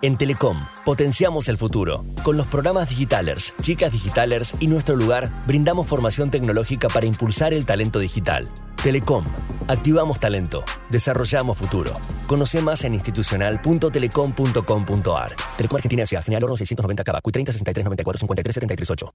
En Telecom, potenciamos el futuro. Con los programas Digitalers, Chicas Digitalers y Nuestro Lugar, brindamos formación tecnológica para impulsar el talento digital. Telecom, activamos talento, desarrollamos futuro. Conoce más en institucional.telecom.com.ar. Telecom Argentina Ciudad General Oro 690 Cava, 30 63 94 53 73 8.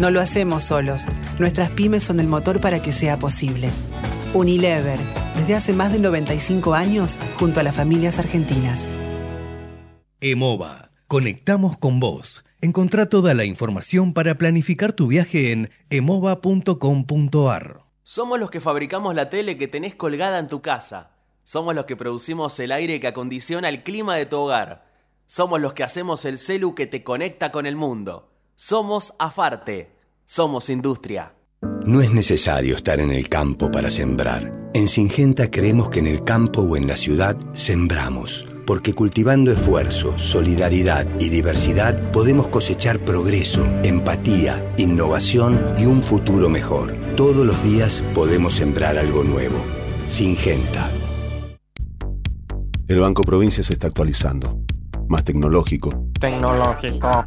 No lo hacemos solos. Nuestras pymes son el motor para que sea posible. Unilever, desde hace más de 95 años, junto a las familias argentinas. EMOVA, conectamos con vos. Encontrá toda la información para planificar tu viaje en emova.com.ar. Somos los que fabricamos la tele que tenés colgada en tu casa. Somos los que producimos el aire que acondiciona el clima de tu hogar. Somos los que hacemos el celu que te conecta con el mundo. Somos Afarte. Somos industria. No es necesario estar en el campo para sembrar. En Singenta creemos que en el campo o en la ciudad sembramos, porque cultivando esfuerzo, solidaridad y diversidad podemos cosechar progreso, empatía, innovación y un futuro mejor. Todos los días podemos sembrar algo nuevo. Singenta. El Banco Provincia se está actualizando. Más tecnológico. Tecnológico.